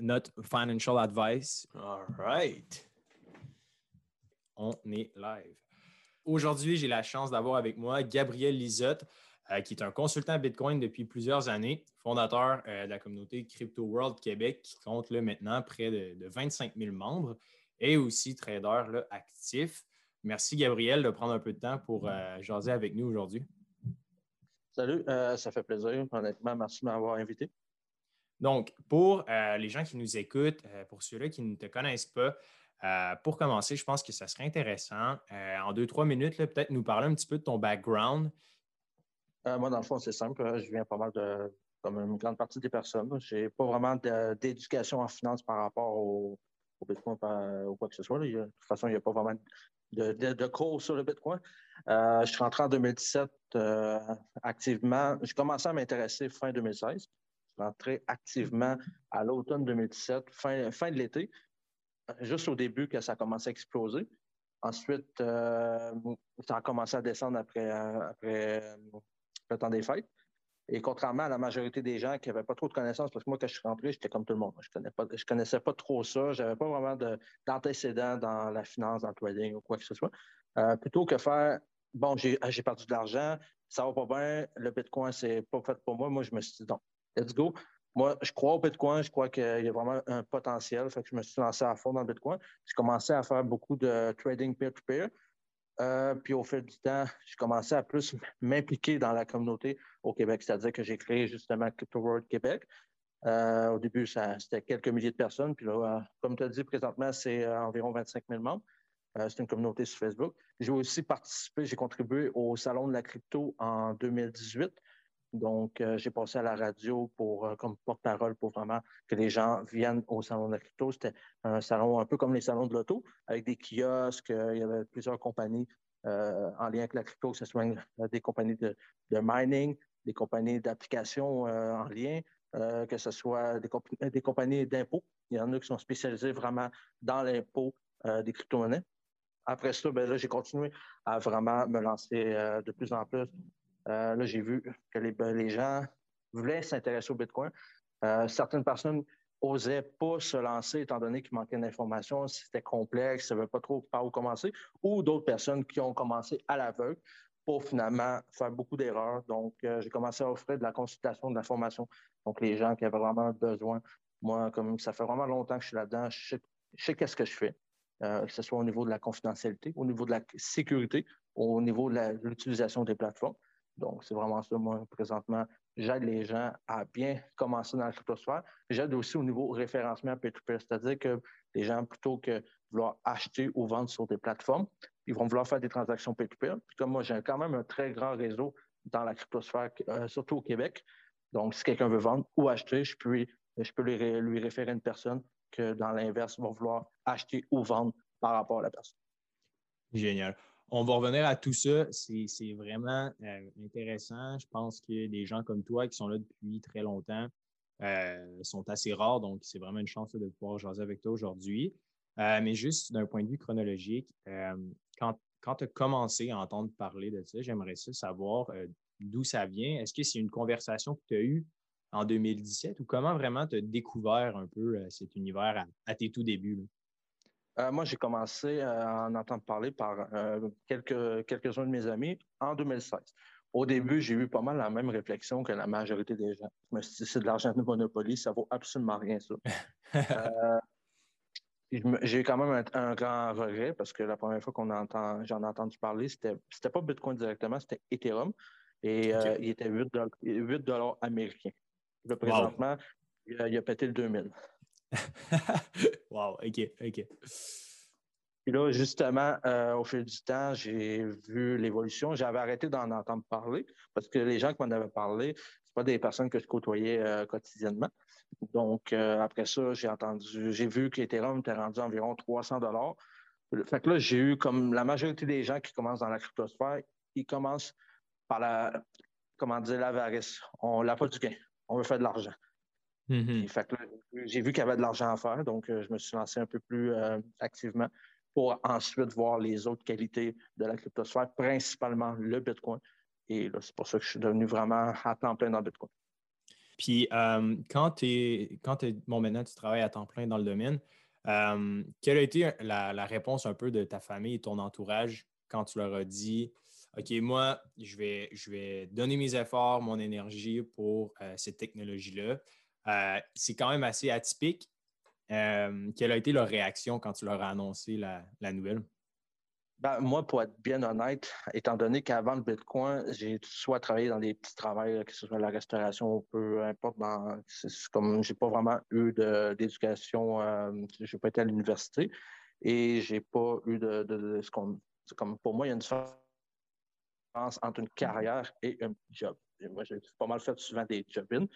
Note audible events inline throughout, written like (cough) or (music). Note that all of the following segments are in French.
not financial advice. All right. On est live. Aujourd'hui, j'ai la chance d'avoir avec moi Gabriel Lisotte, euh, qui est un consultant Bitcoin depuis plusieurs années, fondateur euh, de la communauté Crypto World Québec, qui compte là, maintenant près de, 25 000 membres et aussi trader là, actif. Merci, Gabriel, de prendre un peu de temps pour euh, jaser avec nous aujourd'hui. Salut, ça fait plaisir. Honnêtement, merci de m'avoir invité. Donc, pour euh, les gens qui nous écoutent, euh, pour ceux-là qui ne te connaissent pas, euh, pour commencer, je pense que ça serait intéressant, en deux, trois minutes, peut-être nous parler un petit peu de ton background. moi, dans le fond, c'est simple. Je viens pas mal de, comme une grande partie des personnes. Je n'ai pas vraiment d'éducation en finance par rapport au, Bitcoin ou quoi que ce soit. de toute façon, il n'y a pas vraiment de, cours sur le Bitcoin. je suis rentré en 2017 activement. J'ai commencé à m'intéresser fin 2016 rentré activement à l'automne 2017, fin, fin de l'été, juste au début que ça a commencé à exploser. Ensuite, euh, ça a commencé à descendre après, après le temps des fêtes. Et contrairement à la majorité des gens qui n'avaient pas trop de connaissances, parce que moi, quand je suis rentré, j'étais comme tout le monde. Je ne connaissais pas trop ça. Je n'avais pas vraiment d'antécédents dans la finance, dans le trading ou quoi que ce soit. Euh, plutôt que faire, bon, j'ai perdu de l'argent, ça va pas bien, le Bitcoin, c'est pas fait pour moi. Moi, je me suis dit, non, let's go. Moi, je crois au Bitcoin, je crois qu'il y a vraiment un potentiel. Fait que je me suis lancé à fond dans le Bitcoin. J'ai commencé à faire beaucoup de trading peer-to-peer. Euh, puis au fil du temps, j'ai commencé à plus m'impliquer dans la communauté au Québec. C'est-à-dire que j'ai créé justement Crypto World Québec. Euh, au début, c'était quelques milliers de personnes. Puis là, euh, comme tu as dit, présentement, c'est environ 25 000 membres. c'est une communauté sur Facebook. J'ai aussi participé, j'ai contribué au Salon de la crypto en 2018. Donc, euh, j'ai passé à la radio pour, euh, comme porte-parole pour vraiment que les gens viennent au salon de la crypto. C'était un salon un peu comme les salons de l'auto, avec des kiosques. Euh, il y avait plusieurs compagnies en lien avec la crypto, que ce soit des compagnies de, mining, des compagnies d'applications en lien, que ce soit des, compagnies d'impôts. Il y en a qui sont spécialisées vraiment dans l'impôt des crypto-monnaies. Après ça, ben j'ai continué à vraiment me lancer de plus en plus euh, là, j'ai vu que ben, les, gens voulaient s'intéresser au Bitcoin. Euh, certaines personnes n'osaient pas se lancer étant donné qu'il manquait d'informations, c'était complexe, ne savaient pas trop par où commencer, ou d'autres personnes qui ont commencé à l'aveugle pour finalement faire beaucoup d'erreurs. Donc, euh, j'ai commencé à offrir de la consultation, de la formation. Donc, les gens qui avaient vraiment besoin, moi, comme ça fait vraiment longtemps que je suis là-dedans, je sais, qu'est-ce que je fais, que ce soit au niveau de la confidentialité, au niveau de la sécurité, au niveau de l'utilisation des plateformes. Donc, c'est vraiment ça, moi, présentement. J'aide les gens à bien commencer dans la cryptosphère. J'aide aussi au niveau référencement P2P, c'est-à-dire que les gens, plutôt que vouloir acheter ou vendre sur des plateformes, ils vont vouloir faire des transactions P2P. Puis comme moi, j'ai quand même un très grand réseau dans la cryptosphère, euh, surtout au Québec. Donc, si quelqu'un veut vendre ou acheter, je peux, je peux lui, lui référer une personne que, dans l'inverse, va vouloir acheter ou vendre par rapport à la personne. Génial. On va revenir à tout ça. C'est vraiment euh, intéressant. Je pense que des gens comme toi qui sont là depuis très longtemps euh, sont assez rares. Donc, c'est vraiment une chance de pouvoir jaser avec toi aujourd'hui. Euh, mais juste d'un point de vue chronologique, quand, quand tu as commencé à entendre parler de ça, j'aimerais savoir d'où ça vient. Est-ce que c'est une conversation que tu as eue en 2017 ou comment vraiment tu as découvert un peu cet univers à, tes tout débuts? Euh, moi, j'ai commencé euh, à en entendre parler par euh, quelques, quelques-uns de mes amis en 2016. Au début, j'ai eu pas mal la même réflexion que la majorité des gens. Je me suis dit, c'est de l'argent de Monopoly, ça vaut absolument rien, ça. (laughs) j'ai quand même un, grand regret parce que la première fois qu'on entend, j'en ai entendu parler, c'était, c'était pas Bitcoin directement, c'était Ethereum. Et il était 8 dollars, américains. Là, présentement, il, a, il a pété le 2000. (laughs) wow, OK, OK. Puis là, justement, euh, au fil du temps, j'ai vu l'évolution. J'avais arrêté d'en entendre parler parce que les gens qui m'en avaient parlé, ce pas des personnes que je côtoyais euh, quotidiennement. Donc, euh, après ça, j'ai entendu, j'ai vu que était rendu environ 300 dollars. Fait que là, j'ai eu comme la majorité des gens qui commencent dans la cryptosphère, ils commencent par la, comment dire, l'avarice. On n'a pas du gain. On veut faire de l'argent. Mm-hmm. j'ai vu qu'il y avait de l'argent à faire, donc euh, je me suis lancé un peu plus euh, activement pour ensuite voir les autres qualités de la cryptosphère, principalement le Bitcoin. Et c'est pour ça que je suis devenu vraiment à temps plein dans le Bitcoin. Puis euh, quand tu es, quand bon, maintenant tu travailles à temps plein dans le domaine, quelle a été la, réponse un peu de ta famille et ton entourage quand tu leur as dit OK, moi, je vais, je vais donner mes efforts, mon énergie pour cette technologie-là. C'est quand même assez atypique. quelle a été leur réaction quand tu leur as annoncé la nouvelle? Ben, moi, pour être bien honnête, étant donné qu'avant le Bitcoin, j'ai soit travaillé dans des petits travails, que ce soit la restauration ou peu importe, dans, c'est comme j'ai pas vraiment eu d'éducation, euh, j'ai pas été à l'université et j'ai pas eu de, de, ce qu'on. Comme pour moi, il y a une différence entre une carrière et un job. moi, j'ai pas mal fait souvent des job-ins.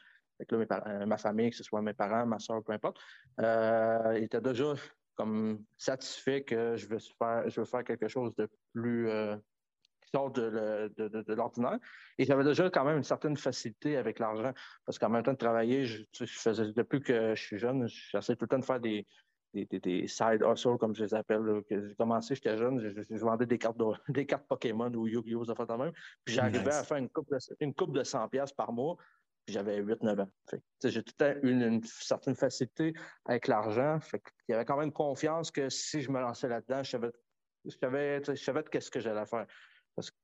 Euh, ma famille, que ce soit mes parents, ma soeur, peu importe, euh, était déjà comme satisfait que je veux faire, je veux faire quelque chose de plus euh, qui sort de, l'ordinaire. Et j'avais déjà quand même une certaine facilité avec l'argent parce qu'en même temps de travailler, je, faisais depuis que je suis jeune, j'essaie tout le temps de faire des, des, side hustles, comme je les appelle. J'ai commencé, j'étais jeune, je, vendais des cartes, (laughs) des cartes Pokémon ou Yu-Gi-Oh! ça fait même. Puis j'arrivais à faire une coupe de, une coupe de 100$ par mois j'avais 8-9 ans. J'ai tout le temps eu une, certaine facilité avec l'argent. Il y avait quand même confiance que si je me lançais là-dedans, je savais, je savais, je savais qu'est-ce que j'allais faire. Parce que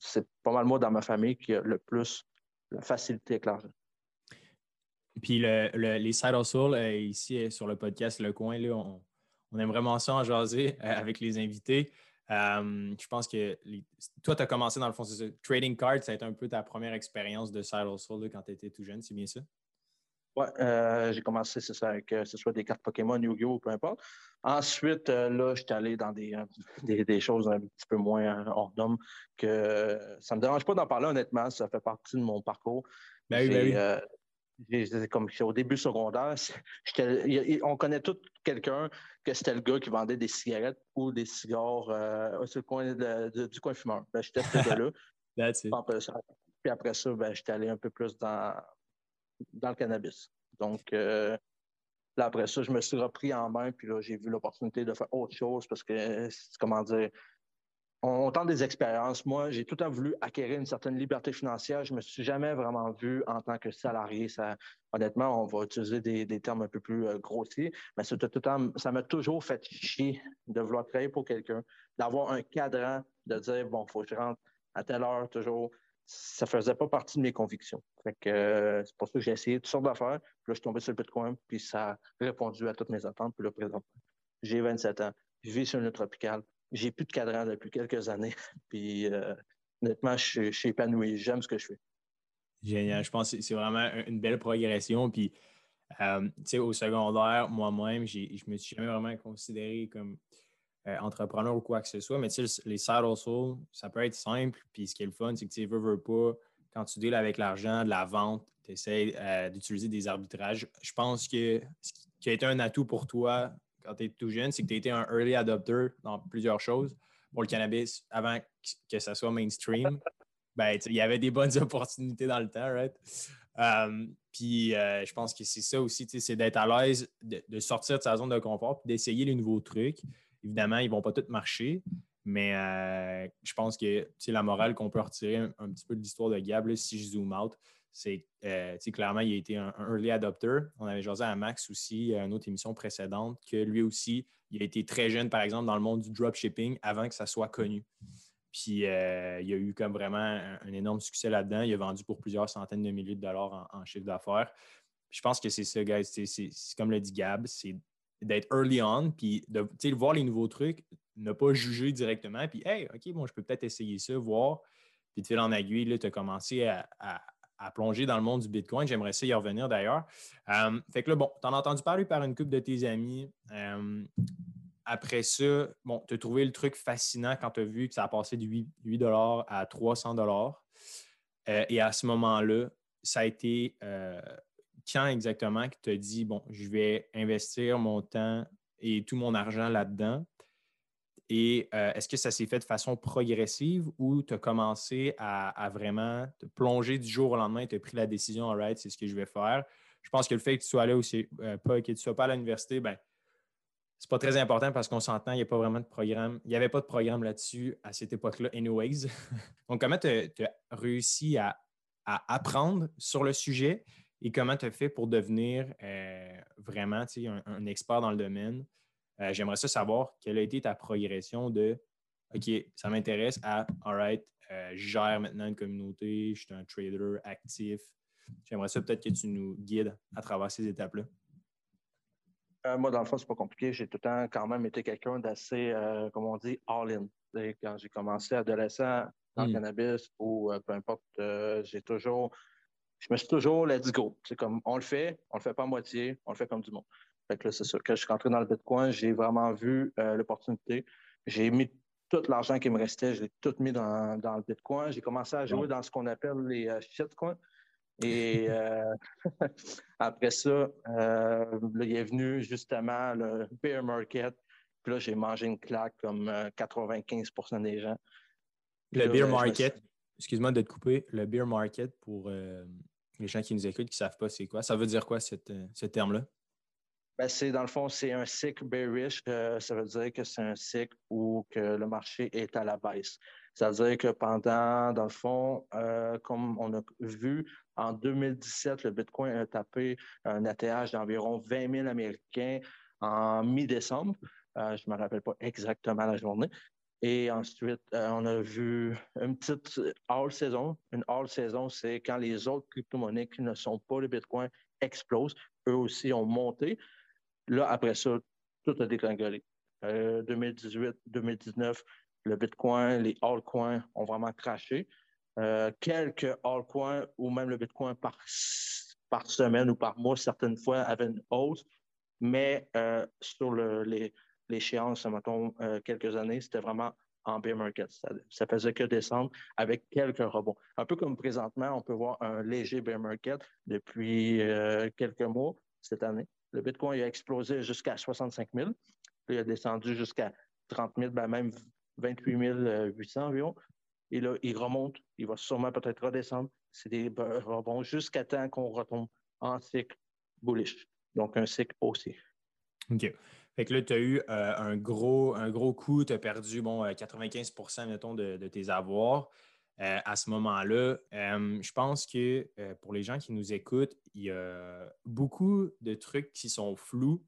c'est pas mal moi dans ma famille qui a le plus la facilité avec l'argent. Puis les side hustles, euh, ici euh, sur le podcast Le Coin, là, on, on aime vraiment ça en jaser euh, avec les invités. Euh, je pense que toi, tu as commencé dans le fond, Trading Cards, ça a été un peu ta première expérience de side hustle quand tu étais tout jeune, c'est bien ça? Oui, euh, j'ai commencé, c'est ça, avec euh, ce soit des cartes Pokémon, Yu-Gi-Oh! peu importe. Ensuite, là, j'étais allé dans (laughs) des, des, choses un petit peu moins hors d'homme que ça ne me dérange pas d'en parler honnêtement, ça fait partie de mon parcours. Ben oui, ben oui comme au début secondaire, on connaît tout quelqu'un que c'était le gars qui vendait des cigarettes ou des cigares euh, sur le coin du coin fumeur. Ben, j'étais ce gars-là. (laughs) Puis après ça, ben, j'étais allé un peu plus dans, dans le cannabis. Donc, euh, là, après ça, je me suis repris en main, puis là, j'ai vu l'opportunité de faire autre chose parce que, comment dire, on, tente des expériences. Moi, j'ai tout le temps voulu acquérir une certaine liberté financière. Je me suis jamais vraiment vu en tant que salarié. Ça, honnêtement, on va utiliser des, termes un peu plus euh, grossiers, mais ça m'a toujours fait chier de vouloir travailler pour quelqu'un, d'avoir un cadran, de dire, bon, faut que je rentre à telle heure toujours. Ça faisait pas partie de mes convictions. Euh, c'est pour ça que j'ai essayé toutes sortes d'affaires. Puis là, je suis tombé sur le Bitcoin, puis ça a répondu à toutes mes attentes. Puis là, présent, j'ai 27 ans. Je vis sur une tropicale j'ai plus de cadran depuis quelques années. (laughs) Puis euh, honnêtement, je, suis épanoui. J'aime ce que je fais. Génial. Je pense que c'est vraiment une belle progression. Puis, euh, tu sais, au secondaire, moi-même, je ne me suis jamais vraiment considéré comme euh, entrepreneur ou quoi que ce soit. Mais tu sais, les side hustles, ça peut être simple. Puis, ce qui est le fun, c'est que tu veux, veux pas, quand tu deals avec l'argent de la vente, tu essaies d'utiliser des arbitrages. Je pense que ce qui a été un atout pour toi quand tu es tout jeune, c'est que tu été un early adopter dans plusieurs choses. Pour le cannabis, avant que ça soit mainstream, (laughs) ben, il y avait des bonnes (laughs) opportunités dans le temps, right? Um, puis euh, je pense que c'est ça aussi, c'est d'être à l'aise de, sortir de sa zone de confort et d'essayer les nouveaux trucs. Évidemment, ils ne vont pas tous marcher, mais euh, je pense que c'est la morale qu'on peut retirer un, petit peu de l'histoire de Gab, si je zoom out, c'est euh, clairement, il a été un, early adopter. On avait jasé à Max aussi, à une autre émission précédente, que lui aussi, il a été très jeune, par exemple, dans le monde du dropshipping avant que ça soit connu. Puis euh, il a eu comme vraiment un, énorme succès là-dedans. Il a vendu pour plusieurs centaines de milliers de dollars en, chiffre d'affaires. Je pense que c'est ça, guys. C'est comme le dit Gab, c'est d'être early on, puis de voir les nouveaux trucs, ne pas juger directement, puis hey, OK, bon, je peux peut-être essayer ça, voir. Puis de fil en aiguille, tu as commencé à, à plonger dans le monde du Bitcoin. J'aimerais ça y revenir d'ailleurs. Euh, fait que là, bon, tu en as entendu parler par une couple de tes amis. Euh, après ça, bon, tu as trouvé le truc fascinant quand tu as vu que ça a passé de 8, à 300 euh, et à ce moment-là, ça a été quand exactement que tu dit, bon, je vais investir mon temps et tout mon argent là-dedans? Et euh, est-ce que ça s'est fait de façon progressive ou tu as commencé à, vraiment te plonger du jour au lendemain et tu as pris la décision, all right, c'est ce que je vais faire? Je pense que le fait que tu sois là aussi, euh, pas, que tu sois pas à l'université, ben, c'est pas très important parce qu'on s'entend, il n'y a pas vraiment de programme. Il n'y avait pas de programme là-dessus à cette époque-là, anyways. (laughs) Donc, comment tu as, réussi à, apprendre sur le sujet et comment tu as fait pour devenir vraiment un, un, expert dans le domaine? J'aimerais ça savoir quelle a été ta progression de OK, ça m'intéresse à All right, je gère maintenant une communauté, je suis un trader actif. J'aimerais ça peut-être que tu nous guides à travers ces étapes-là. Euh, moi, dans le fond, c'est pas compliqué. J'ai tout le temps quand même été quelqu'un d'assez, euh, comme on dit, all-in. Quand j'ai commencé adolescent dans le hmm. cannabis ou euh, peu importe, j'ai toujours, je me suis toujours let's go. C'est comme, on le fait, on le fait pas à moitié, on le fait comme du monde. Fait que là, c'est sûr. Quand je suis rentré dans le Bitcoin, j'ai vraiment vu l'opportunité. J'ai mis tout l'argent qui me restait, je l'ai tout mis dans, dans le Bitcoin. J'ai commencé à jouer dans ce qu'on appelle les shitcoins. Et euh, (laughs) après ça, euh, il est venu justement le bear market. Puis là, j'ai mangé une claque comme 95% euh, des gens. le beer ben, market, excuse-moi de te couper, le beer market pour les gens qui nous écoutent, qui ne savent pas c'est quoi, ça veut dire quoi cette, ce terme-là? Ben, c'est dans le fond, c'est un cycle bearish. ça veut dire que c'est un cycle où que le marché est à la baisse. C'est-à-dire que pendant, dans le fond, comme on a vu en 2017, le Bitcoin a tapé un ATH d'environ 20 000 Américains en mi-décembre. Euh, je ne me rappelle pas exactement la journée. Et ensuite, euh, on a vu une petite all-saison. Une all-saison, c'est quand les autres crypto-monnaies qui ne sont pas le Bitcoin explosent. Eux aussi ont monté. Là, après ça, tout a dégringolé. 2018, euh, 2019, le Bitcoin, les altcoins ont vraiment craché. Euh, quelques altcoins ou même le Bitcoin par, par semaine ou par mois, certaines fois, avaient une hausse. Mais euh, sur l'échéance, mettons, euh, quelques années, c'était vraiment en bear market. Ça, ça, faisait que descendre avec quelques rebonds. Un peu comme présentement, on peut voir un léger bear market depuis quelques mois cette année. Le Bitcoin a explosé jusqu'à 65 000. Puis il a descendu jusqu'à 30 000, ben même 28 800 environ. Et là, il remonte, il va sûrement peut-être redescendre. C'est des rebonds jusqu'à temps qu'on retombe en cycle bullish. Donc, un cycle haussier. OK. Fait que là, tu as eu euh, un, gros, un gros coup, tu as perdu bon, 95 euh, mettons, de, tes avoirs. Euh, à ce moment-là, je pense que pour les gens qui nous écoutent, il y a beaucoup de trucs qui sont flous.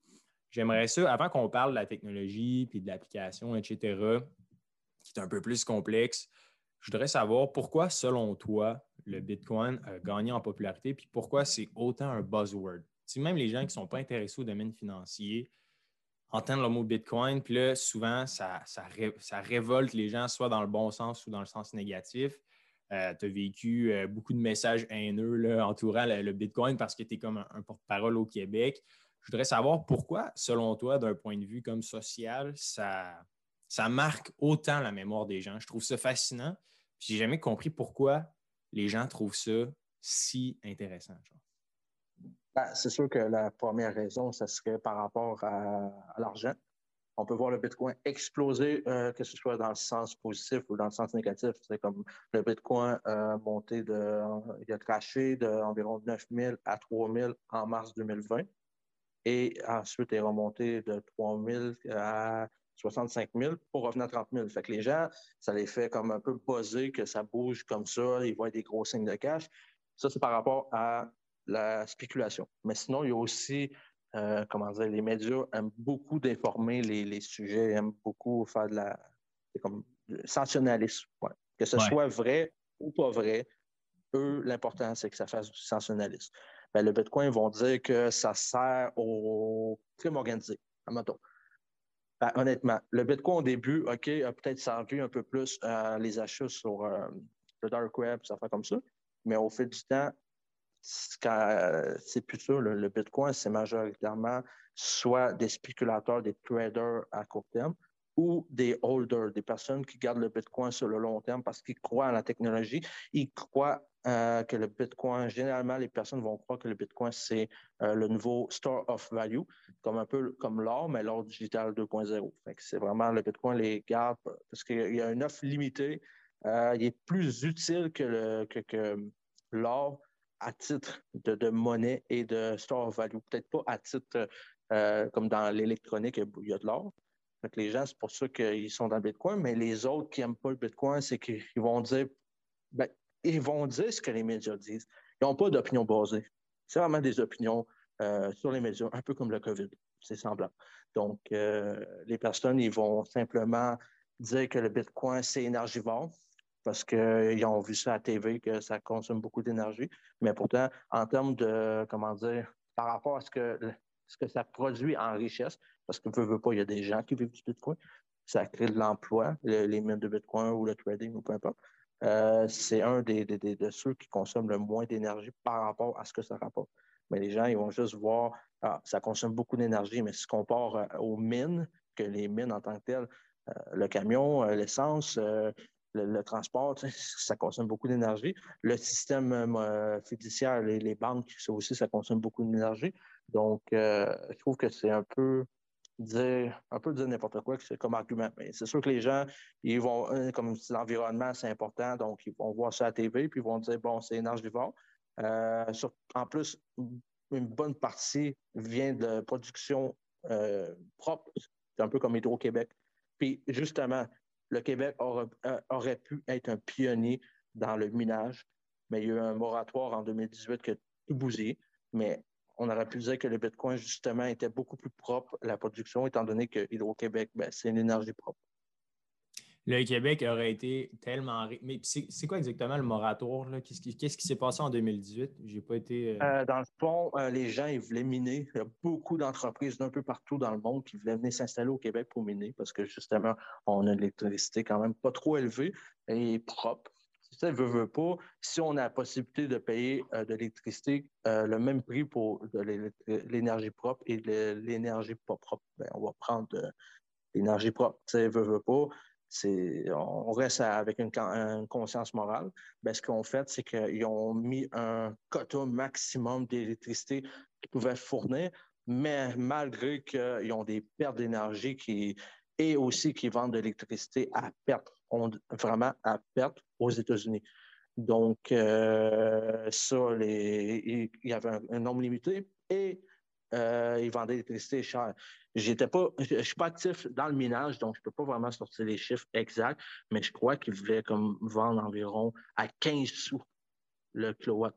J'aimerais ça, avant qu'on parle de la technologie puis de l'application, etc., qui est un peu plus complexe, je voudrais savoir pourquoi, selon toi, le Bitcoin a gagné en popularité, puis pourquoi c'est autant un buzzword? Si même les gens qui ne sont pas intéressés au domaine financier entendent le mot Bitcoin, puis là, souvent, ça, ça, révolte les gens, soit dans le bon sens ou dans le sens négatif. Euh, tu as vécu euh, beaucoup de messages haineux là, entourant le, Bitcoin parce que tu es comme un, porte-parole au Québec. Je voudrais savoir pourquoi, selon toi, d'un point de vue comme social, ça, ça marque autant la mémoire des gens. Je trouve ça fascinant. J'ai jamais compris pourquoi les gens trouvent ça si intéressant. Ben, c'est sûr que la première raison, ce serait par rapport à, l'argent. On peut voir le Bitcoin exploser, euh, que ce soit dans le sens positif ou dans le sens négatif. C'est comme le Bitcoin a monté de, il a craché d'environ 9 000 à 3 000 en mars 2020 et ensuite est remonté de 3 000 à 65 000 pour revenir à 30 000. Fait que les gens, ça les fait comme un peu buzzer que ça bouge comme ça, ils voient des gros signes de cash. Ça, c'est par rapport à la spéculation. Mais sinon, il y a aussi, euh, comment dire, les médias aiment beaucoup d'informer les, sujets, aiment beaucoup faire de la, comme, sensationnalisme. Que ce soit vrai ou pas vrai, eux, l'important, c'est que ça fasse du sensationnalisme. Ben, le Bitcoin, ils vont dire que ça sert au crime organisé, admettons. Ben, honnêtement, le Bitcoin au début, OK, a peut-être servi un peu plus à les achats sur euh, le dark web, ça fait comme ça. Mais au fil du temps, c'est plus ça. Le, Bitcoin, c'est majoritairement soit des spéculateurs, des traders à court terme ou des holders, des personnes qui gardent le Bitcoin sur le long terme parce qu'ils croient à la technologie, ils croient euh, que le Bitcoin, généralement, les personnes vont croire que le Bitcoin, c'est euh, le nouveau store of value, comme un peu comme l'or, mais l'or digital 2.0. C'est vraiment le Bitcoin les garde parce qu'il y a une offre limitée. Euh, il est plus utile que, que, l'or à titre de, monnaie et de store value. Peut-être pas à titre comme dans l'électronique, il y a de l'or. les gens, c'est pour ça qu'ils sont dans le Bitcoin, mais les autres qui n'aiment pas le Bitcoin, c'est qu'ils vont dire ben, ils vont dire ce que les médias disent. Ils n'ont pas d'opinion basée. C'est vraiment des opinions euh, sur les médias, un peu comme le COVID. C'est semblant. Donc, euh, les personnes, ils vont simplement dire que le Bitcoin, c'est énergivore parce qu'ils ont vu ça à TV, que ça consomme beaucoup d'énergie. Mais pourtant, en termes de, comment dire, par rapport à ce que, ce que ça produit en richesse, parce que ne veut pas, il y a des gens qui vivent du Bitcoin, ça crée de l'emploi, les mines de Bitcoin ou le trading ou peu importe. Euh, c'est un des, de ceux qui consomment le moins d'énergie par rapport à ce que ça rapporte. Mais les gens, ils vont juste voir, ah, ça consomme beaucoup d'énergie, mais si on compare euh, aux mines, que les mines en tant que telles, euh, le camion, l'essence, le, transport, (laughs) ça consomme beaucoup d'énergie. Le système fiduciaire, les, banques, ça aussi, ça consomme beaucoup d'énergie. Donc, je trouve que c'est un peu dire un peu dire n'importe quoi comme argument. Mais c'est sûr que les gens, ils vont, comme l'environnement, c'est important, donc ils vont voir ça à la TV, puis ils vont dire bon, c'est énergivore. Euh, en plus, une bonne partie vient de production euh, propre. C'est un peu comme Hydro-Québec. Puis justement, le Québec aurait, euh, aurait, pu être un pionnier dans le minage, mais il y a eu un moratoire en 2018 qui a tout bousillé. Mais on aurait pu dire que le Bitcoin, justement, était beaucoup plus propre la production, étant donné que Hydro-Québec, ben, c'est une énergie propre. Le Québec aurait été tellement. Mais c'est quoi exactement le moratoire? Qu'est-ce qui s'est passé en 2018? J'ai pas été. Euh, euh, dans le fond, euh, les gens, ils voulaient miner. Il y a beaucoup d'entreprises d'un peu partout dans le monde qui voulaient venir s'installer au Québec pour miner parce que justement, on a une électricité quand même pas trop élevée et propre ça veut, veut pas, si on a la possibilité de payer de l'électricité le même prix pour l'énergie propre et l'énergie pas propre, ben, on va prendre l'énergie propre. Ça veut, veut pas, on reste avec une, conscience morale. Ben, ce qu'on fait, c'est qu'ils ont mis un quota maximum d'électricité qu'ils pouvaient fournir, mais malgré qu'ils ont des pertes d'énergie qui, et aussi qui vendent de l'électricité à perte, vraiment à perte aux États-Unis. Donc, euh, ça, il y avait un, nombre limité et euh, ils vendaient l'électricité chère. J'étais pas, je ne suis pas actif dans le minage, donc je peux pas vraiment sortir les chiffres exacts, mais je crois qu'ils voulaient comme vendre environ à 15 sous le kilowatt.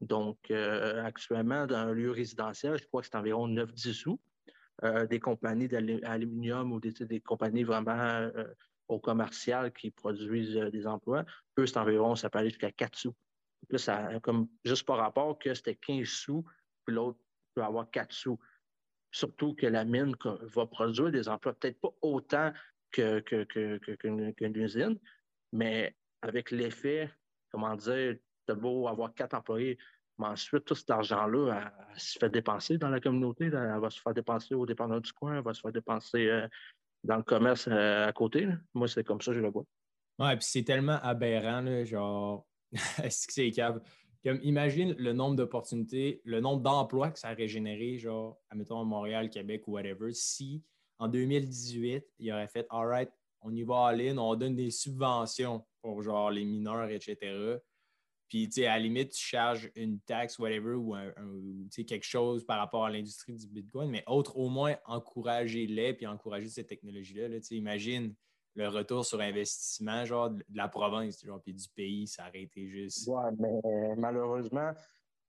Donc, euh, actuellement, dans un lieu résidentiel, je crois que c'est environ 9-10 sous. Euh, des compagnies d'aluminium ou des, compagnies vraiment euh, au commercial qui produisent des emplois, eux, c'est environ, ça peut aller jusqu'à 4 sous. Là, ça, comme, juste par rapport que c'était 15 sous, puis l'autre peut avoir 4 sous. Surtout que la mine va produire des emplois, peut-être pas autant qu'une usine, mais avec l'effet, comment dire, de beau avoir quatre employés, mais ensuite, tout cet argent-là, se fait dépenser dans la communauté. Elle va se faire dépenser au dépendant du coin, elle va se faire dépenser euh, dans le commerce euh, à côté. Moi, c'est comme ça je le vois. Ouais, puis c'est tellement aberrant, là, genre, (laughs) est-ce que c'est cave? Comme, imagine le nombre d'opportunités, le nombre d'emplois que ça aurait généré, genre, admettons, à Montréal, Québec ou whatever, si en 2018, il aurait fait, all right, on y va aller, on donne des subventions pour, genre, les mineurs, etc. Puis, tu sais, à la limite, tu charges une taxe, whatever, ou quelque chose par rapport à l'industrie du Bitcoin, mais autre, au moins, encourager-les puis encourager cette technologie-là. Là, imagine le retour sur investissement, genre, de la province, genre, puis du pays, ça aurait été juste. Ouais, mais malheureusement,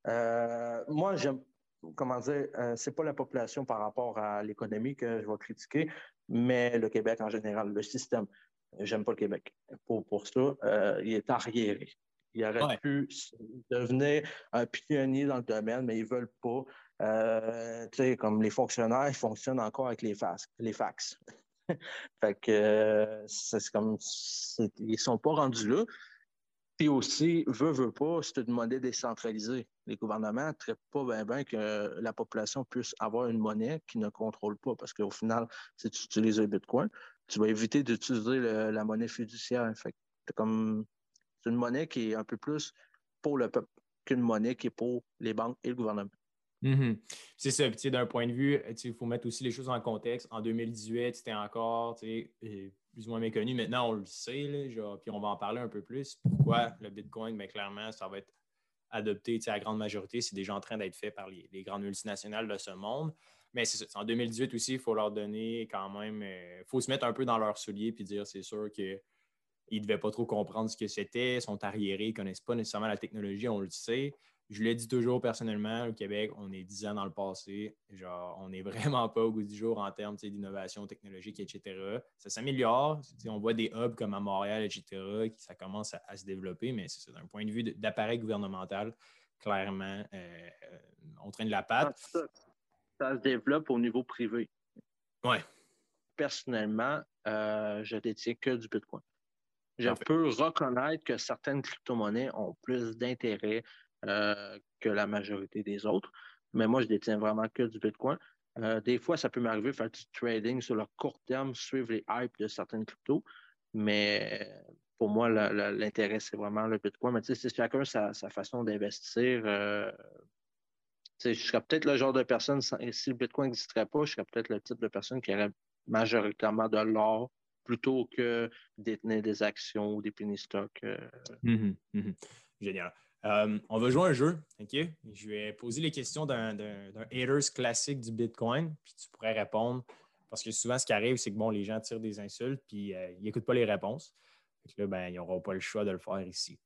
euh, moi, j'aime, comment dire, euh, c'est pas la population par rapport à l'économie que je vais critiquer, mais le Québec en général, le système. J'aime pas le Québec. Pour, pour ça, euh, il est arriéré. Il aurait pu devenir un pionnier dans le domaine, mais ils ne veulent pas. Euh, tu sais, comme les fonctionnaires, ils fonctionnent encore avec les fax. Les fax. (laughs) fait que c'est comme ils sont pas rendus là. Puis aussi, veut, veut pas, c'est une monnaie décentralisée. Les gouvernements ne traitent pas bien ben que la population puisse avoir une monnaie qui ne contrôle pas. Parce qu'au final, si tu utilises le Bitcoin, tu vas éviter d'utiliser la monnaie fiduciaire. Fait comme c'est une monnaie qui est un peu plus pour le peuple qu'une monnaie qui est pour les banques et le gouvernement. Mm-hmm. C'est ça. D'un point de vue, il faut mettre aussi les choses en contexte. En 2018, c'était encore euh, plus ou moins méconnu. Maintenant, on le sait, puis on va en parler un peu plus. Pourquoi le Bitcoin? Mais ben, clairement, ça va être adopté à la grande majorité. C'est déjà en train d'être fait par les, grandes multinationales de ce monde. Mais c'est ça. En 2018 aussi, il faut leur donner quand même. Il euh, faut se mettre un peu dans leurs souliers puis dire c'est sûr que ils ne devaient pas trop comprendre ce que c'était, sont arriérés, ils ne connaissent pas nécessairement la technologie, on le sait. Je l'ai dit toujours personnellement, au Québec, on est dix ans dans le passé. Genre, on n'est (laughs) vraiment pas au goût du jour en termes d'innovation technologique, etc. Ça s'améliore. On voit des hubs comme à Montréal, etc., qui ça commence à, se développer, mais c'est d'un point de vue d'appareil gouvernemental, clairement, euh, on traîne la patte. Ça, ça, se développe au niveau privé. Oui. Personnellement, euh, je détiens que du Bitcoin. Je peux reconnaître que certaines crypto-monnaies ont plus d'intérêt euh, que la majorité des autres, mais moi, je détiens vraiment que du Bitcoin. Euh, des fois, ça peut m'arriver de faire du trading sur le court terme, suivre les hypes de certaines cryptos, mais pour moi, l'intérêt, c'est vraiment le Bitcoin. Mais tu sais, c'est chacun sa, sa façon d'investir. Euh, je serais peut-être le genre de personne, si le Bitcoin n'existerait pas, je serais peut-être le type de personne qui aurait majoritairement de l'or plutôt que détenir des actions ou des penny stocks. Euh. Mmh mmh Génial. Euh, on va jouer un jeu, OK? Je vais poser les questions d'un haters classique du Bitcoin, puis tu pourrais répondre. Parce que souvent, ce qui arrive, c'est que bon, les gens tirent des insultes, puis euh, ils n'écoutent pas les réponses. Fait là, ben, ils n'auront pas le choix de le faire ici.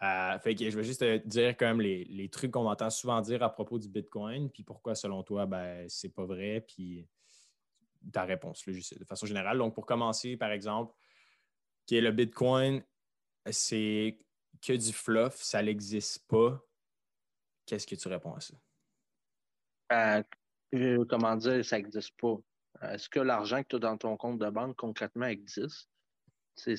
fait que je vais juste te dire comme les, les trucs qu'on entend souvent dire à propos du Bitcoin, puis pourquoi, selon toi, ben, c'est pas vrai, puis ta réponse, de façon générale. Donc, pour commencer, par exemple, qui le Bitcoin, c'est que du fluff, ça n'existe pas. Qu'est-ce que tu réponds à ça? Euh, comment dire, ça n'existe pas. Est-ce que l'argent que tu as dans ton compte de banque concrètement existe? C'est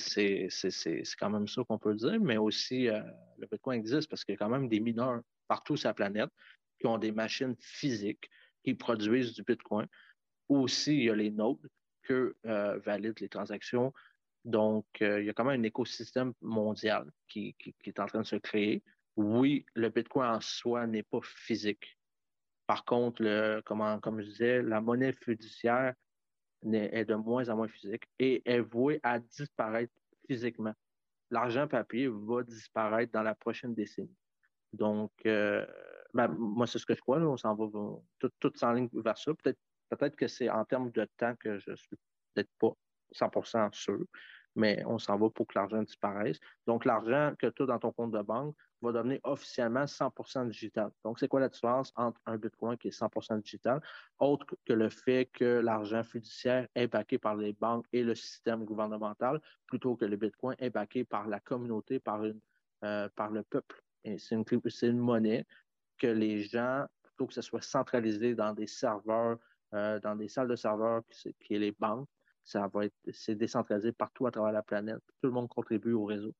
quand même ça qu'on peut dire, mais aussi euh, le Bitcoin existe parce qu'il y a quand même des mineurs partout sur la planète qui ont des machines physiques qui produisent du Bitcoin aussi, il y a les nodes que euh, valident les transactions. Donc, euh, il y a quand même un écosystème mondial qui, est en train de se créer. Oui, le Bitcoin en soi n'est pas physique. Par contre, le, comment, comme je disais, la monnaie fiduciaire est, de moins en moins physique et est vouée à disparaître physiquement. L'argent papier va disparaître dans la prochaine décennie. Donc, euh, ben, moi, c'est ce que je crois. on s'en va tout, tout ligne vers ça. Peut-être Peut-être que c'est en termes de temps que je suis peut-être pas 100% sûr, mais on s'en va pour que l'argent disparaisse. Donc, l'argent que tu as dans ton compte de banque va devenir officiellement 100% digital. Donc, c'est quoi la différence entre un Bitcoin qui est 100% digital, autre que le fait que l'argent fiduciaire est backé par les banques et le système gouvernemental, plutôt que le Bitcoin est backé par la communauté, par, une, euh, par le peuple. c'est une, monnaie que les gens, plutôt que ce soit centralisé dans des serveurs euh, dans des salles de serveurs qui, est les banques. Ça va être c'est décentralisé partout à travers la planète. Tout le monde contribue au réseau.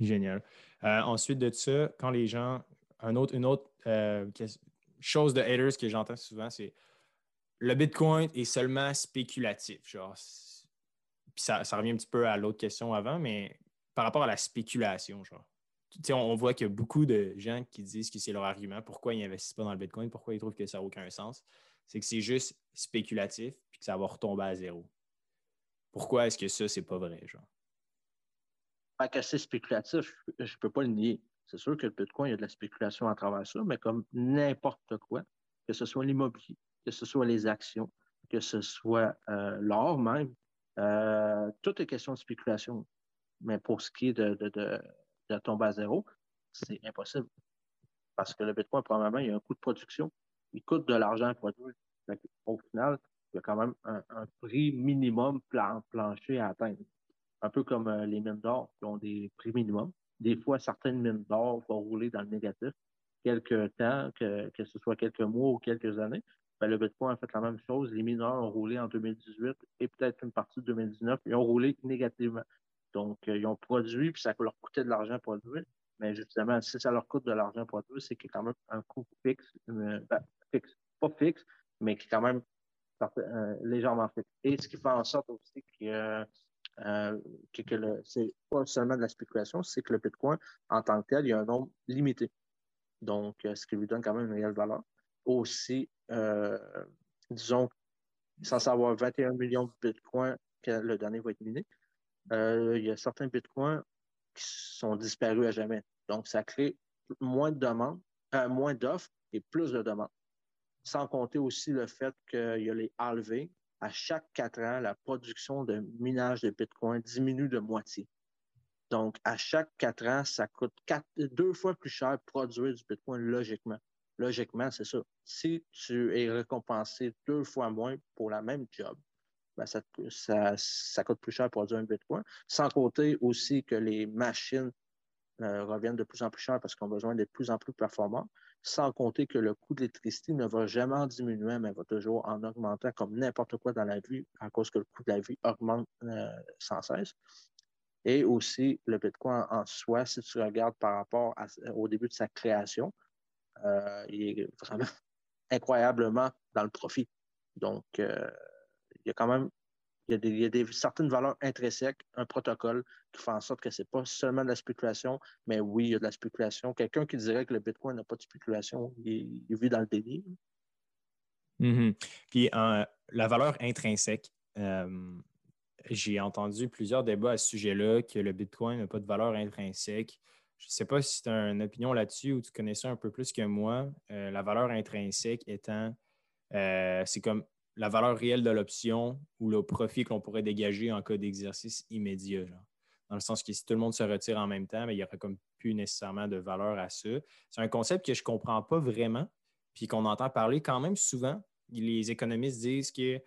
Génial. Euh, ensuite de ça, quand les gens. Un autre, une autre euh, chose de haters que j'entends souvent, c'est le Bitcoin est seulement spéculatif. Genre, puis ça, ça, revient un petit peu à l'autre question avant, mais par rapport à la spéculation, genre on, voit qu'il y a beaucoup de gens qui disent que c'est leur argument, pourquoi ils n'investissent pas dans le Bitcoin, pourquoi ils trouvent que ça n'a aucun sens. C'est que c'est juste spéculatif puis que ça va retomber à zéro. Pourquoi est-ce que ça, c'est pas vrai, genre? que c'est spéculatif, je peux pas le nier. C'est sûr que le Bitcoin, il y a de la spéculation à travers ça, mais comme n'importe quoi, que ce soit l'immobilier, que ce soit les actions, que ce soit euh, l'or même, euh, tout est question de spéculation. Mais pour ce qui est de, de tomber à zéro, c'est impossible. Parce que le Bitcoin, probablement, il y a un coût de production. Il coûte de l'argent à produire. Au final, il y a quand même un, prix minimum plancher à atteindre. Un peu comme euh, les mines d'or qui ont des prix minimums. Des fois, certaines mines d'or vont rouler dans le négatif quelques temps, que, que ce soit quelques mois ou quelques années. Ben, le Bitcoin a fait la même chose. Les mineurs ont roulé en 2018 et peut-être une partie de 2019. Ils ont roulé négativement. Donc, euh, ils ont produit, puis ça leur coûtait de l'argent pour produire. Mais justement, si ça leur coûte de l'argent pour produire, c'est qu'il y a quand même un coût fixe, ben, fixe, pas fixe, mais qui est quand même euh, légèrement fixe. Et ce qui fait en sorte aussi que, euh, que, c'est pas seulement de la spéculation, c'est que le Bitcoin, en tant que tel, il y a un nombre limité. Donc, ce qui lui donne quand même une réelle valeur. Aussi, disons, sans savoir 21 millions de Bitcoins que le dernier va être miné, euh, il y a certains bitcoins qui sont disparus à jamais. Donc, ça crée moins de demandes, euh, moins d'offres et plus de demandes. Sans compter aussi le fait qu'il y a les halvés. à chaque quatre ans, la production de minage de Bitcoin diminue de moitié. Donc, à chaque quatre ans, ça coûte deux fois plus cher produire du Bitcoin logiquement. Logiquement, c'est ça. Si tu es récompensé deux fois moins pour la même job, ben ça, coûte plus cher produire un Bitcoin. Sans compter aussi que les machines euh, reviennent de plus en plus cher parce qu'on a besoin d'être de plus en plus performants sans compter que le coût de l'électricité ne va jamais en diminuer, mais va toujours en augmentant comme n'importe quoi dans la vie, à cause que le coût de la vie augmente euh, sans cesse. Et aussi, le Bitcoin en soi, si tu regardes par rapport au début de sa création, euh, il est vraiment (laughs) incroyablement dans le profit. Donc, euh, il y a quand même il y, a des, certaines valeurs intrinsèques, un protocole qui fait en sorte que ce n'est pas seulement de la spéculation, mais oui, il y a de la spéculation. Quelqu'un qui dirait que le Bitcoin n'a pas de spéculation, il, vit dans le délire. Mm-hmm. Puis euh, la valeur intrinsèque, euh, j'ai entendu plusieurs débats à ce sujet-là, que le Bitcoin n'a pas de valeur intrinsèque. Je ne sais pas si tu as une opinion là-dessus ou tu connais ça un peu plus que moi. Euh, la valeur intrinsèque étant, c'est comme la valeur réelle de l'option ou le profit qu'on pourrait dégager en cas d'exercice immédiat. Dans le sens que si tout le monde se retire en même temps, ben, il n'y aurait comme plus nécessairement de valeur à ça. C'est un concept que je ne comprends pas vraiment, puis qu'on entend parler quand même souvent. Les économistes disent que,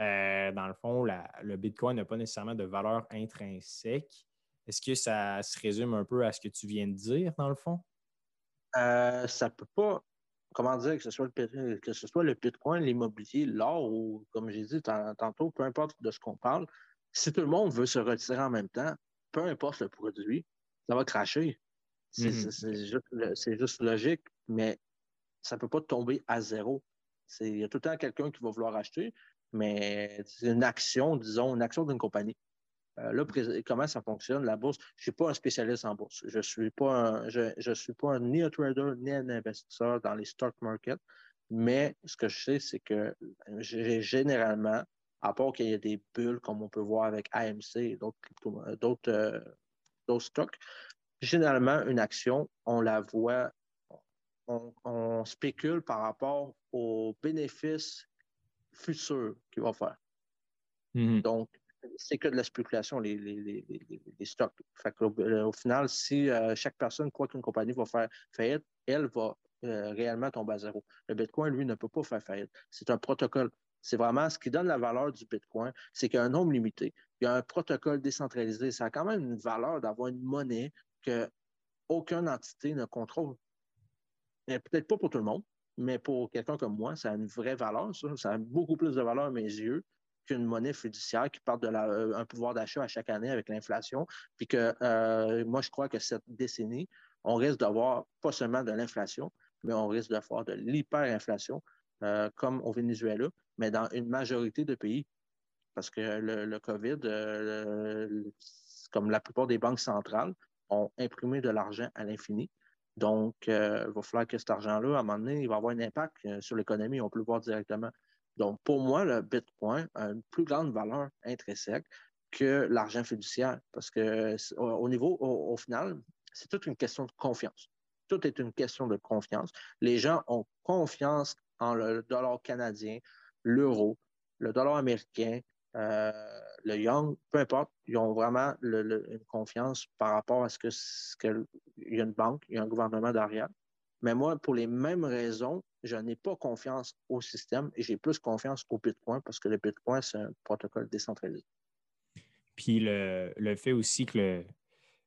euh, dans le fond, le Bitcoin n'a pas nécessairement de valeur intrinsèque. Est-ce que ça se résume un peu à ce que tu viens de dire, dans le fond? Euh, ça ne peut pas comment dire, que ce soit le, que ce soit le Bitcoin, l'immobilier, l'or ou, comme j'ai dit tantôt, peu importe de ce qu'on parle, si tout le monde veut se retirer en même temps, peu importe le produit, ça va cracher. C'est mm-hmm. juste, logique, mais ça ne peut pas tomber à zéro. Il y a tout le temps quelqu'un qui va vouloir acheter, mais c'est une action, disons, une action d'une compagnie. Euh, là, comment ça fonctionne, la bourse? Je ne suis pas un spécialiste en bourse. Je ne suis pas je, suis pas ni un trader ni un investisseur dans les stock markets. Mais ce que je sais, c'est que généralement, à part qu'il y ait des bulles comme on peut voir avec AMC et d'autres euh, stocks, généralement, une action, on la voit, on, spécule par rapport aux bénéfices futurs qu'il va faire. Mm-hmm. Donc, c'est que de la spéculation, les, les, stocks. Euh, au, final, si euh, chaque personne croit qu'une compagnie va faire faillite, elle va euh, réellement tomber à zéro. Le Bitcoin, lui, ne peut pas faire faillite. C'est un protocole. C'est vraiment ce qui donne la valeur du Bitcoin, c'est qu'il y a un nombre limité. Il y a un protocole décentralisé. Ça a quand même une valeur d'avoir une monnaie que aucune entité ne contrôle. Peut-être pas pour tout le monde, mais pour quelqu'un comme moi, ça a une vraie valeur. Ça a beaucoup plus de valeur à mes yeux qu'une monnaie fiduciaire qui part de euh, un pouvoir d'achat à chaque année avec l'inflation. Puis que euh, moi, je crois que cette décennie, on risque d'avoir pas seulement de l'inflation, mais on risque d'avoir de l'hyperinflation, euh, comme au Venezuela, mais dans une majorité de pays. Parce que le, COVID, comme la plupart des banques centrales, ont imprimé de l'argent à l'infini. Donc, il va falloir que cet argent-là, à un moment donné, il va avoir un impact sur l'économie. On peut le voir directement. Donc, pour moi, le Bitcoin a une plus grande valeur intrinsèque que l'argent fiduciaire parce que au niveau, au, final, c'est toute une question de confiance. Tout est une question de confiance. Les gens ont confiance en le dollar canadien, l'euro, le dollar américain, euh, le Young, peu importe, ils ont vraiment une confiance par rapport à ce que, y a une banque, il y a un gouvernement derrière. Mais moi, pour les mêmes raisons, je n'ai pas confiance au système et j'ai plus confiance au Bitcoin parce que le Bitcoin, c'est un protocole décentralisé. Puis le, fait aussi que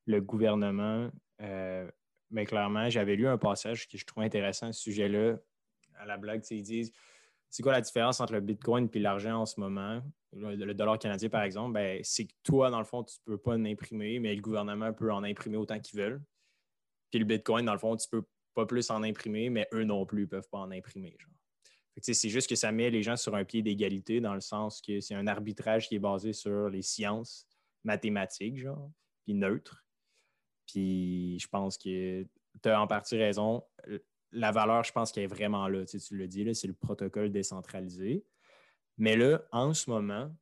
le, gouvernement, mais euh, ben, clairement, j'avais lu un passage que je trouve intéressant à ce sujet-là. À la blague, ils disent c'est quoi la différence entre le Bitcoin et l'argent en ce moment? Le, dollar canadien, par exemple, ben, c'est que toi, dans le fond, tu ne peux pas en imprimer, mais le gouvernement peut en imprimer autant qu'il veut. Puis le Bitcoin, dans le fond, tu peux pas plus en imprimer, mais eux non plus ne peuvent pas en imprimer. C'est juste que ça met les gens sur un pied d'égalité dans le sens que c'est un arbitrage qui est basé sur les sciences mathématiques, genre, puis neutre. Puis je pense que tu as en partie raison. La valeur, je pense qu'elle est vraiment là. Tu, tu le dis, c'est le protocole décentralisé. Mais là, en ce moment,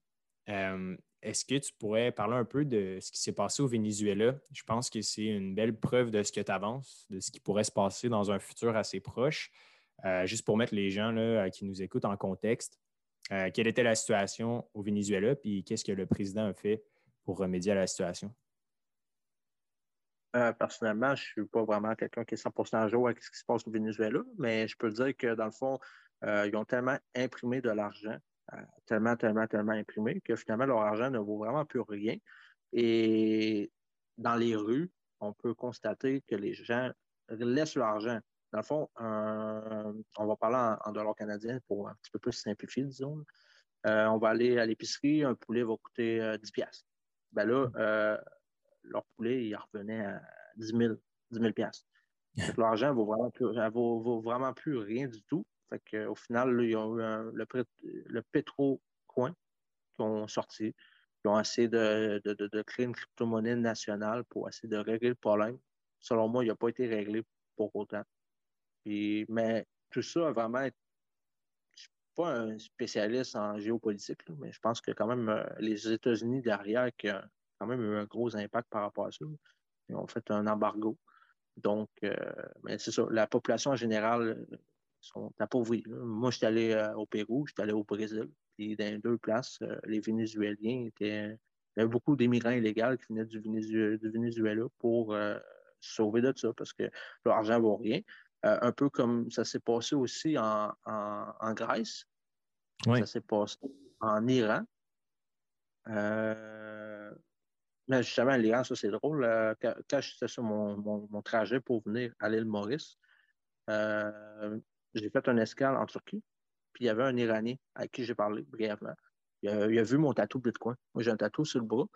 euh, est-ce que tu pourrais parler un peu de ce qui s'est passé au Venezuela? Je pense que c'est une belle preuve de ce que tu avances, de ce qui pourrait se passer dans un futur assez proche. Euh, juste pour mettre les gens là, qui nous écoutent en contexte, quelle était la situation au Venezuela, puis qu'est-ce que le président a fait pour remédier à la situation? personnellement, je ne suis pas vraiment quelqu'un qui est 100% à jour avec ce qui se passe au Venezuela, mais je peux dire que dans le fond, ils ont tellement imprimé de l'argent, tellement, tellement, tellement imprimé, que finalement, leur argent ne vaut vraiment plus rien. Et dans les rues, on peut constater que les gens laissent leur argent. Dans le fond, on va parler en, dollars canadiens pour un petit peu plus simplifier, disons. Euh, on va aller à l'épicerie, un poulet va coûter 10 euh, piastres. Ben là, euh, leur poulet, il revenait à 10 000, 10 000 L'argent ne vaut, vaut, vraiment plus rien du tout. Fait au final, ils ont eu le, le Petro-Coin qui ont sorti. Ils ont essayé de, créer une crypto-monnaie nationale pour essayer de régler le problème. Selon moi, il n'a pas été réglé pour autant. mais tout ça a vraiment été. Je ne suis pas un spécialiste en géopolitique, mais je pense que quand même euh, les États-Unis derrière qui ont quand même eu un gros impact par rapport à ça. Ils ont fait un embargo. Donc, euh, mais c'est ça, la population en général sont appauvries. Moi, je suis allé au Pérou, je suis allé au Brésil. Puis dans deux places, euh, les Vénézuéliens étaient. Il y avait beaucoup d'émigrants illégaux qui venaient du, Venezuela pour euh, se sauver de ça parce que leur argent ne vaut rien. Euh, un peu comme ça s'est passé aussi en, Grèce. Ça s'est passé en Iran. mais justement, l'Iran, ça c'est drôle. quand, j'étais sur mon, trajet pour venir à l'île Maurice, j'ai fait un escale en Turquie puis il y avait un Iranien à qui j'ai parlé brièvement. Il a, vu mon tatou Bitcoin. Moi, j'ai un tatou sur le bras.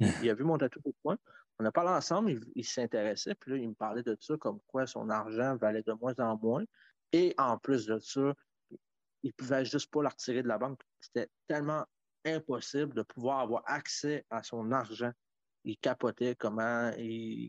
(laughs) Il a vu mon tatou Bitcoin. On a parlé ensemble, il, s'intéressait, puis là, il me parlait de ça, comme quoi son argent valait de moins en moins. Et en plus de ça, il ne pouvait juste pas le retirer de la banque. C'était tellement impossible de pouvoir avoir accès à son argent. Il capotait comment,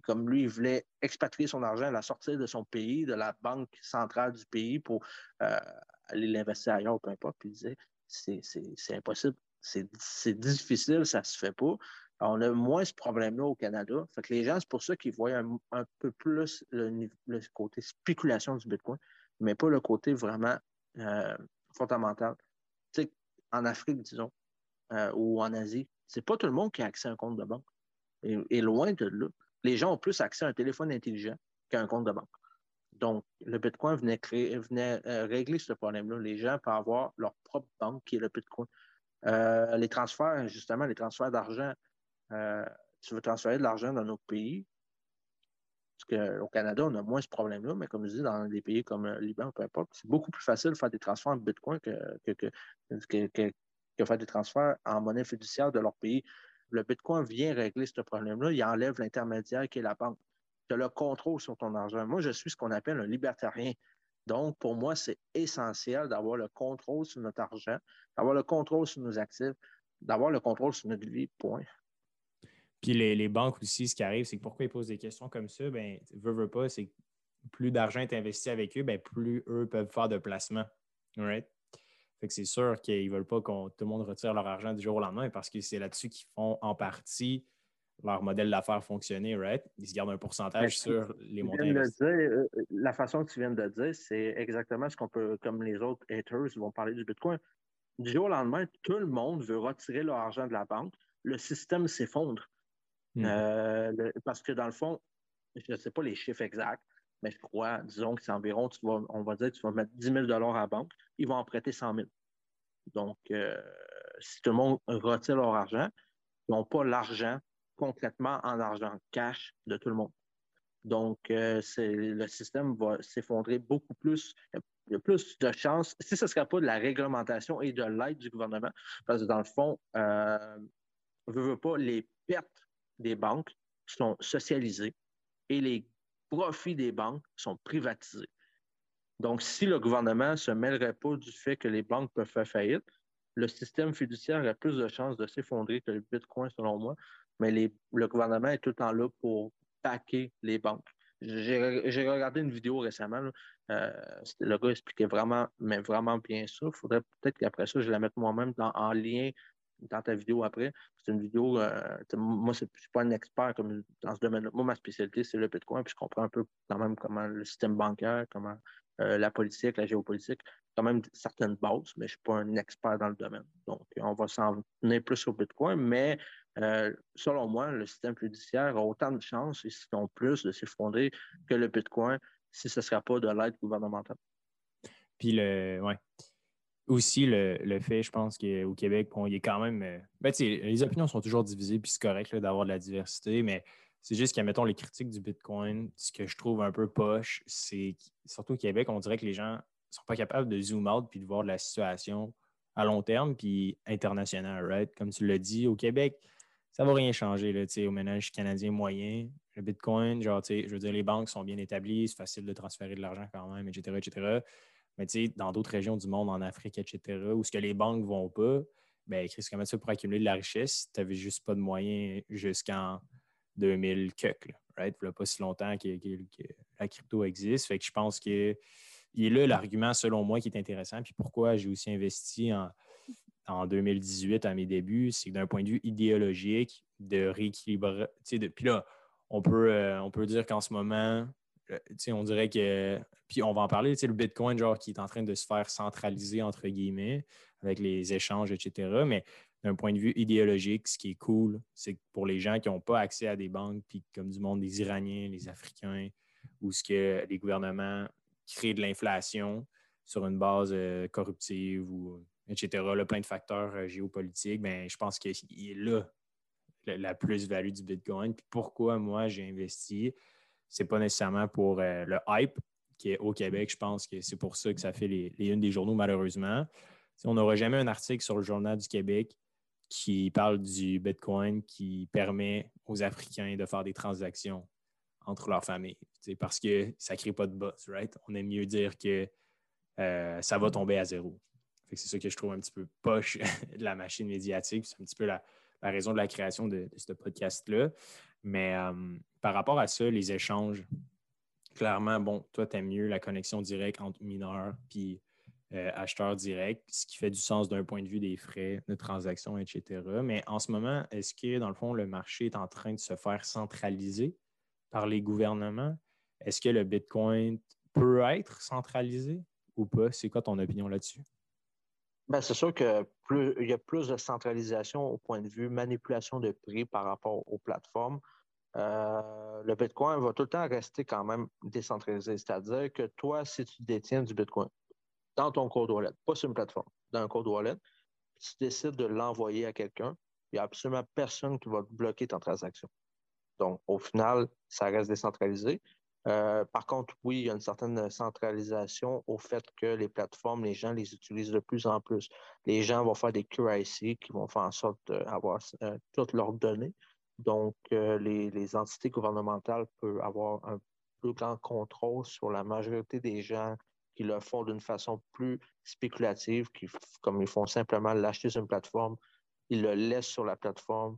comme lui, il voulait expatrier son argent, la sortir de son pays, de la banque centrale du pays pour euh, aller l'investir ailleurs, peu importe, puis il disait c'est impossible, c'est difficile, ça se fait pas. on a moins ce problème-là au Canada. Fait que les gens, c'est pour ça qu'ils voient un, peu plus le, côté spéculation du Bitcoin, mais pas le côté vraiment euh, fondamental. Tu sais, en Afrique, disons, euh, ou en Asie, c'est pas tout le monde qui a accès à un compte de banque. Et loin de là. Les gens ont plus accès à un téléphone intelligent qu'à un compte de banque. Donc, le Bitcoin venait, euh, régler ce problème-là. Les gens peuvent avoir leur propre banque qui est le Bitcoin. Euh, les transferts, justement, les transferts d'argent, euh, tu veux transférer de l'argent dans notre pays, parce qu'au Canada, on a moins ce problème-là, mais comme je dis, dans des pays comme le Liban, peu importe, c'est beaucoup plus facile de faire des transferts en Bitcoin que, que, faire des transferts en monnaie fiduciaire de leur pays. Le Bitcoin vient régler ce problème-là. Il enlève l'intermédiaire qui est la banque tu as le contrôle sur ton argent. Moi, je suis ce qu'on appelle un libertarien. Donc, pour moi, c'est essentiel d'avoir le contrôle sur notre argent, d'avoir le contrôle sur nos actifs, d'avoir le contrôle sur notre vie, point. Puis les, banques aussi, ce qui arrive, c'est que pourquoi ils posent des questions comme ça, ben, veut, veut pas, c'est plus d'argent est investi avec eux, ben, plus eux peuvent faire de placements. Right? Fait que c'est sûr qu'ils ne veulent pas que tout le monde retire leur argent du jour au lendemain parce que c'est là-dessus qu'ils font en partie leur modèle d'affaires fonctionner, right? Ils se gardent un pourcentage sur les montants. Euh, la façon que tu viens de dire, c'est exactement ce qu'on peut, comme les autres haters vont parler du Bitcoin. Du jour au lendemain, tout le monde veut retirer leur argent de la banque. Le système s'effondre. Hmm. Euh, parce que dans le fond, je ne sais pas les chiffres exacts, mais je crois, disons que c'est environ, on va dire tu vas mettre 10 000 à la banque, ils vont en prêter 100 000. Donc, euh, si tout le monde retire leur argent, ils n'ont pas l'argent concrètement en argent cash de tout le monde. Donc, euh, le système va s'effondrer beaucoup plus. Il y a plus de chances, si ce ne serait pas de la réglementation et de l'aide du gouvernement, parce que dans le fond, euh, veut, veut pas, les pertes des banques sont socialisées et les profits des banques sont privatisés. Donc, si le gouvernement ne se mêlerait pas du fait que les banques peuvent faire faillite, le système fiduciaire a plus de chances de s'effondrer que le Bitcoin, selon moi, mais le gouvernement est tout le temps là pour paquer les banques. J'ai regardé une vidéo récemment. Euh, le gars expliquait vraiment, mais vraiment bien ça. Il faudrait peut-être qu'après ça, je la mette moi-même en lien dans ta vidéo après. C'est une vidéo, euh, moi, je ne suis pas un expert comme dans ce domaine-là. Moi, ma spécialité, c'est le Bitcoin, puis je comprends un peu quand même comment le système bancaire, comment euh, la politique, la géopolitique. quand même certaines bases, mais je ne suis pas un expert dans le domaine. Donc, on va s'en tenir plus au Bitcoin, mais euh, selon moi, le système judiciaire a autant de chances, et sinon plus, de s'effondrer que le Bitcoin si ce ne sera pas de l'aide gouvernementale. Puis, le, ouais. Aussi, le, fait, je pense qu'au Québec, il est quand même. Euh, ben, les opinions sont toujours divisées, puis c'est correct d'avoir de la diversité, mais c'est juste que, mettons, les critiques du Bitcoin, ce que je trouve un peu poche, c'est surtout au Québec, on dirait que les gens ne sont pas capables de zoom out puis de voir la situation à long terme puis international, right? Comme tu l'as dit, au Québec, ça ne va rien changer là, au ménage canadien moyen. Le Bitcoin, genre, je veux dire, les banques sont bien établies, c'est facile de transférer de l'argent quand même, etc., etc. Mais dans d'autres régions du monde, en Afrique, etc., où ce que les banques ne vont pas, ben, Chris, comment tu fais pour accumuler de la richesse tu n'avais juste pas de moyens jusqu'en 2000 cuck, right? Il n'y a pas si longtemps que, la crypto existe. Fait que je pense que il est là l'argument, selon moi, qui est intéressant. Puis pourquoi j'ai aussi investi en, en 2018 à mes débuts, c'est que d'un point de vue idéologique, de rééquilibrer. Puis là, on peut, euh, on peut dire qu'en ce moment, on dirait que. Puis on va en parler, le Bitcoin, genre, qui est en train de se faire centraliser, entre guillemets, avec les échanges, etc. Mais d'un point de vue idéologique, ce qui est cool, c'est que pour les gens qui n'ont pas accès à des banques, puis comme du monde, des Iraniens, les Africains, ou ce que les gouvernements créent de l'inflation sur une base euh, corruptive ou etc., là, plein de facteurs euh, géopolitiques, ben, je pense qu'il est là la, plus-value du Bitcoin. Puis pourquoi moi j'ai investi, c'est pas nécessairement pour euh, le hype qui est au Québec. Je pense que c'est pour ça que ça fait les, unes des journaux, malheureusement. on n'aura jamais un article sur le Journal du Québec qui parle du Bitcoin qui permet aux Africains de faire des transactions entre leurs familles. Parce que ça ne crée pas de buzz, right? On aime mieux dire que euh, ça va tomber à zéro. C'est ça que je trouve un petit peu poche (laughs) de la machine médiatique. C'est un petit peu la, raison de la création de, ce podcast-là. Mais euh, par rapport à ça, les échanges, clairement, bon, toi, tu aimes mieux la connexion directe entre mineurs puis euh, acheteur direct, ce qui fait du sens d'un point de vue des frais de transaction, etc. Mais en ce moment, est-ce que, dans le fond, le marché est en train de se faire centraliser par les gouvernements? Est-ce que le Bitcoin peut être centralisé ou pas? C'est quoi ton opinion là-dessus? Ben, c'est sûr qu'il y a plus de centralisation au point de vue manipulation de prix par rapport aux plateformes. Euh, le Bitcoin va tout le temps rester quand même décentralisé. C'est-à-dire que toi, si tu détiens du Bitcoin, dans ton code wallet, pas sur une plateforme, dans un code wallet, tu décides de l'envoyer à quelqu'un, il n'y a absolument personne qui va bloquer ta transaction. Donc, au final, ça reste décentralisé. Euh, par contre, oui, il y a une certaine centralisation au fait que les plateformes, les gens les utilisent de plus en plus. Les gens vont faire des QIC qui vont faire en sorte d'avoir euh, toutes leurs données. Donc, euh, les, entités gouvernementales peuvent avoir un plus grand contrôle sur la majorité des gens qui le font d'une façon plus spéculative, comme ils font simplement l'acheter sur une plateforme, ils le laissent sur la plateforme.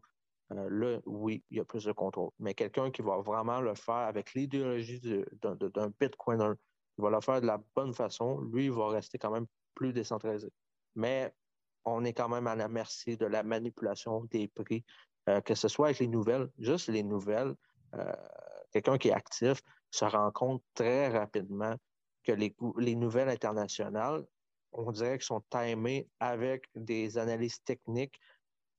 Euh, là, oui, il y a plus de contrôle. Mais quelqu'un qui va vraiment le faire avec l'idéologie d'un Bitcoiner, il va le faire de la bonne façon, lui, il va rester quand même plus décentralisé. Mais on est quand même à la merci de la manipulation des prix, euh, que ce soit avec les nouvelles, juste les nouvelles. Euh, quelqu'un qui est actif se rend compte très rapidement que les, les nouvelles internationales, on dirait qu'elles sont timées avec des analyses techniques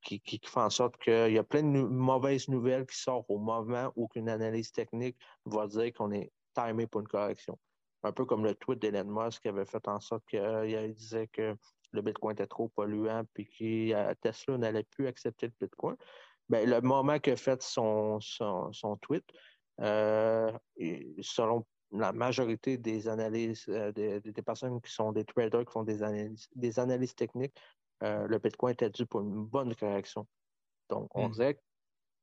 qui, font en sorte qu'il y a plein de mauvaises nouvelles qui sortent au moment où une analyse technique va dire qu'on est timé pour une correction. Un peu comme le tweet d'Elon Musk qui avait fait en sorte qu'il euh, disait que le Bitcoin était trop polluant puis que Tesla n'allait plus accepter le Bitcoin. Bien, le moment que fait son, son, son tweet, euh, selon la majorité des analyses, euh, des, personnes qui sont des traders, qui font des analyses, des analyses techniques, euh, le Bitcoin était dû pour une bonne correction. Donc, on hmm. dirait que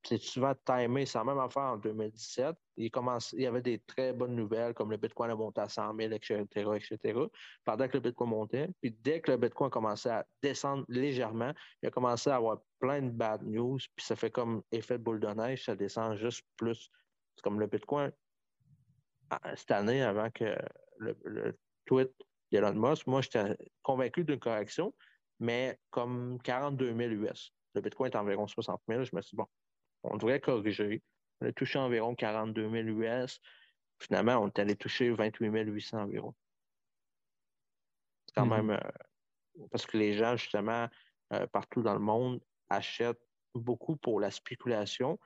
c'est souvent timé. C'est la même affaire en 2017. Il, commence, il y avait des très bonnes nouvelles, comme le Bitcoin a monté à 100 000, etc., etc., pendant que le Bitcoin montait. Puis dès que le Bitcoin commençait à descendre légèrement, il a commencé à avoir plein de bad news, puis ça fait comme effet de boule de neige, ça descend juste plus. C'est comme le Bitcoin, cette année, avant que le, tweet d'Elon Musk, moi, j'étais convaincu d'une correction, mais comme 42 000 US. Le Bitcoin est environ 60 000. Je me suis dit, bon, on devrait corriger. On a touché environ 42 000 US. Finalement, on est allé toucher 28 800 environ. C'est quand mm-hmm. même parce que les gens, justement, partout dans le monde, achètent beaucoup pour la spéculation.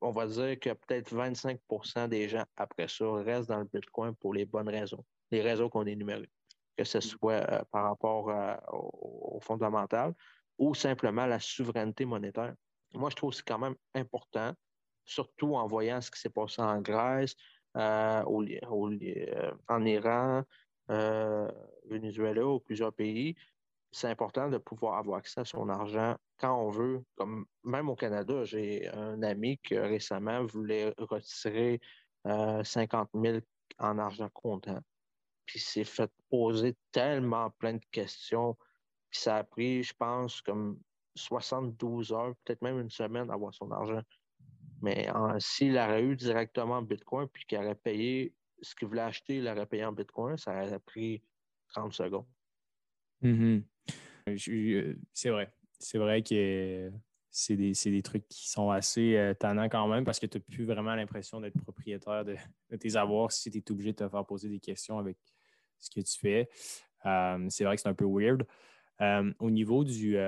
On va dire que peut-être 25% des gens, après ça, restent dans le Bitcoin pour les bonnes raisons, les raisons qu'on énumérées, que ce soit par rapport au, au fondamental ou simplement la souveraineté monétaire. Moi, je trouve que c'est quand même important, surtout en voyant ce qui s'est passé en Grèce, euh, euh, en Iran, euh, Venezuela ou plusieurs pays. C'est important de pouvoir avoir accès à son argent quand on veut. Comme même au Canada, j'ai un ami qui récemment voulait retirer 50 000 en argent comptant. Puis s'est fait poser tellement plein de questions. Puis ça a pris, je pense, comme 72 heures, peut-être même une semaine à avoir son argent. Mais s'il aurait eu directement en Bitcoin puis qu'il aurait payé ce qu'il voulait acheter, il aurait payé en Bitcoin, ça aurait pris 30 secondes. Mm-hmm. Euh, c'est vrai. C'est vrai que c'est des, trucs qui sont assez euh, tannants quand même parce que tu n'as plus vraiment l'impression d'être propriétaire de, tes avoirs si tu es obligé de te faire poser des questions avec ce que tu fais. Euh, c'est vrai que c'est un peu weird. au niveau du,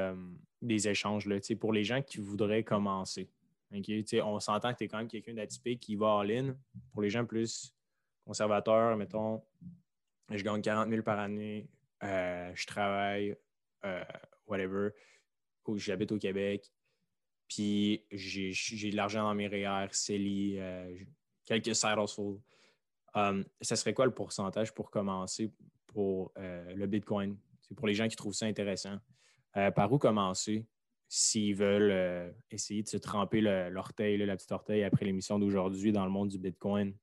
des échanges, là, pour les gens qui voudraient commencer, on s'entend que tu es quand même quelqu'un d'atypique qui va en ligne. Pour les gens plus conservateurs, mettons, je gagne 40 000 par année, euh, je travaille, euh, whatever, j'habite au Québec, puis j'ai de l'argent dans mes REER, CELI, euh, quelques side hustles. Um, ça serait quoi le pourcentage pour commencer pour le Bitcoin? C'est pour les gens qui trouvent ça intéressant. Par où commencer? s'ils veulent euh, essayer de se tremper l'orteil, la petite orteil après l'émission d'aujourd'hui dans le monde du Bitcoin,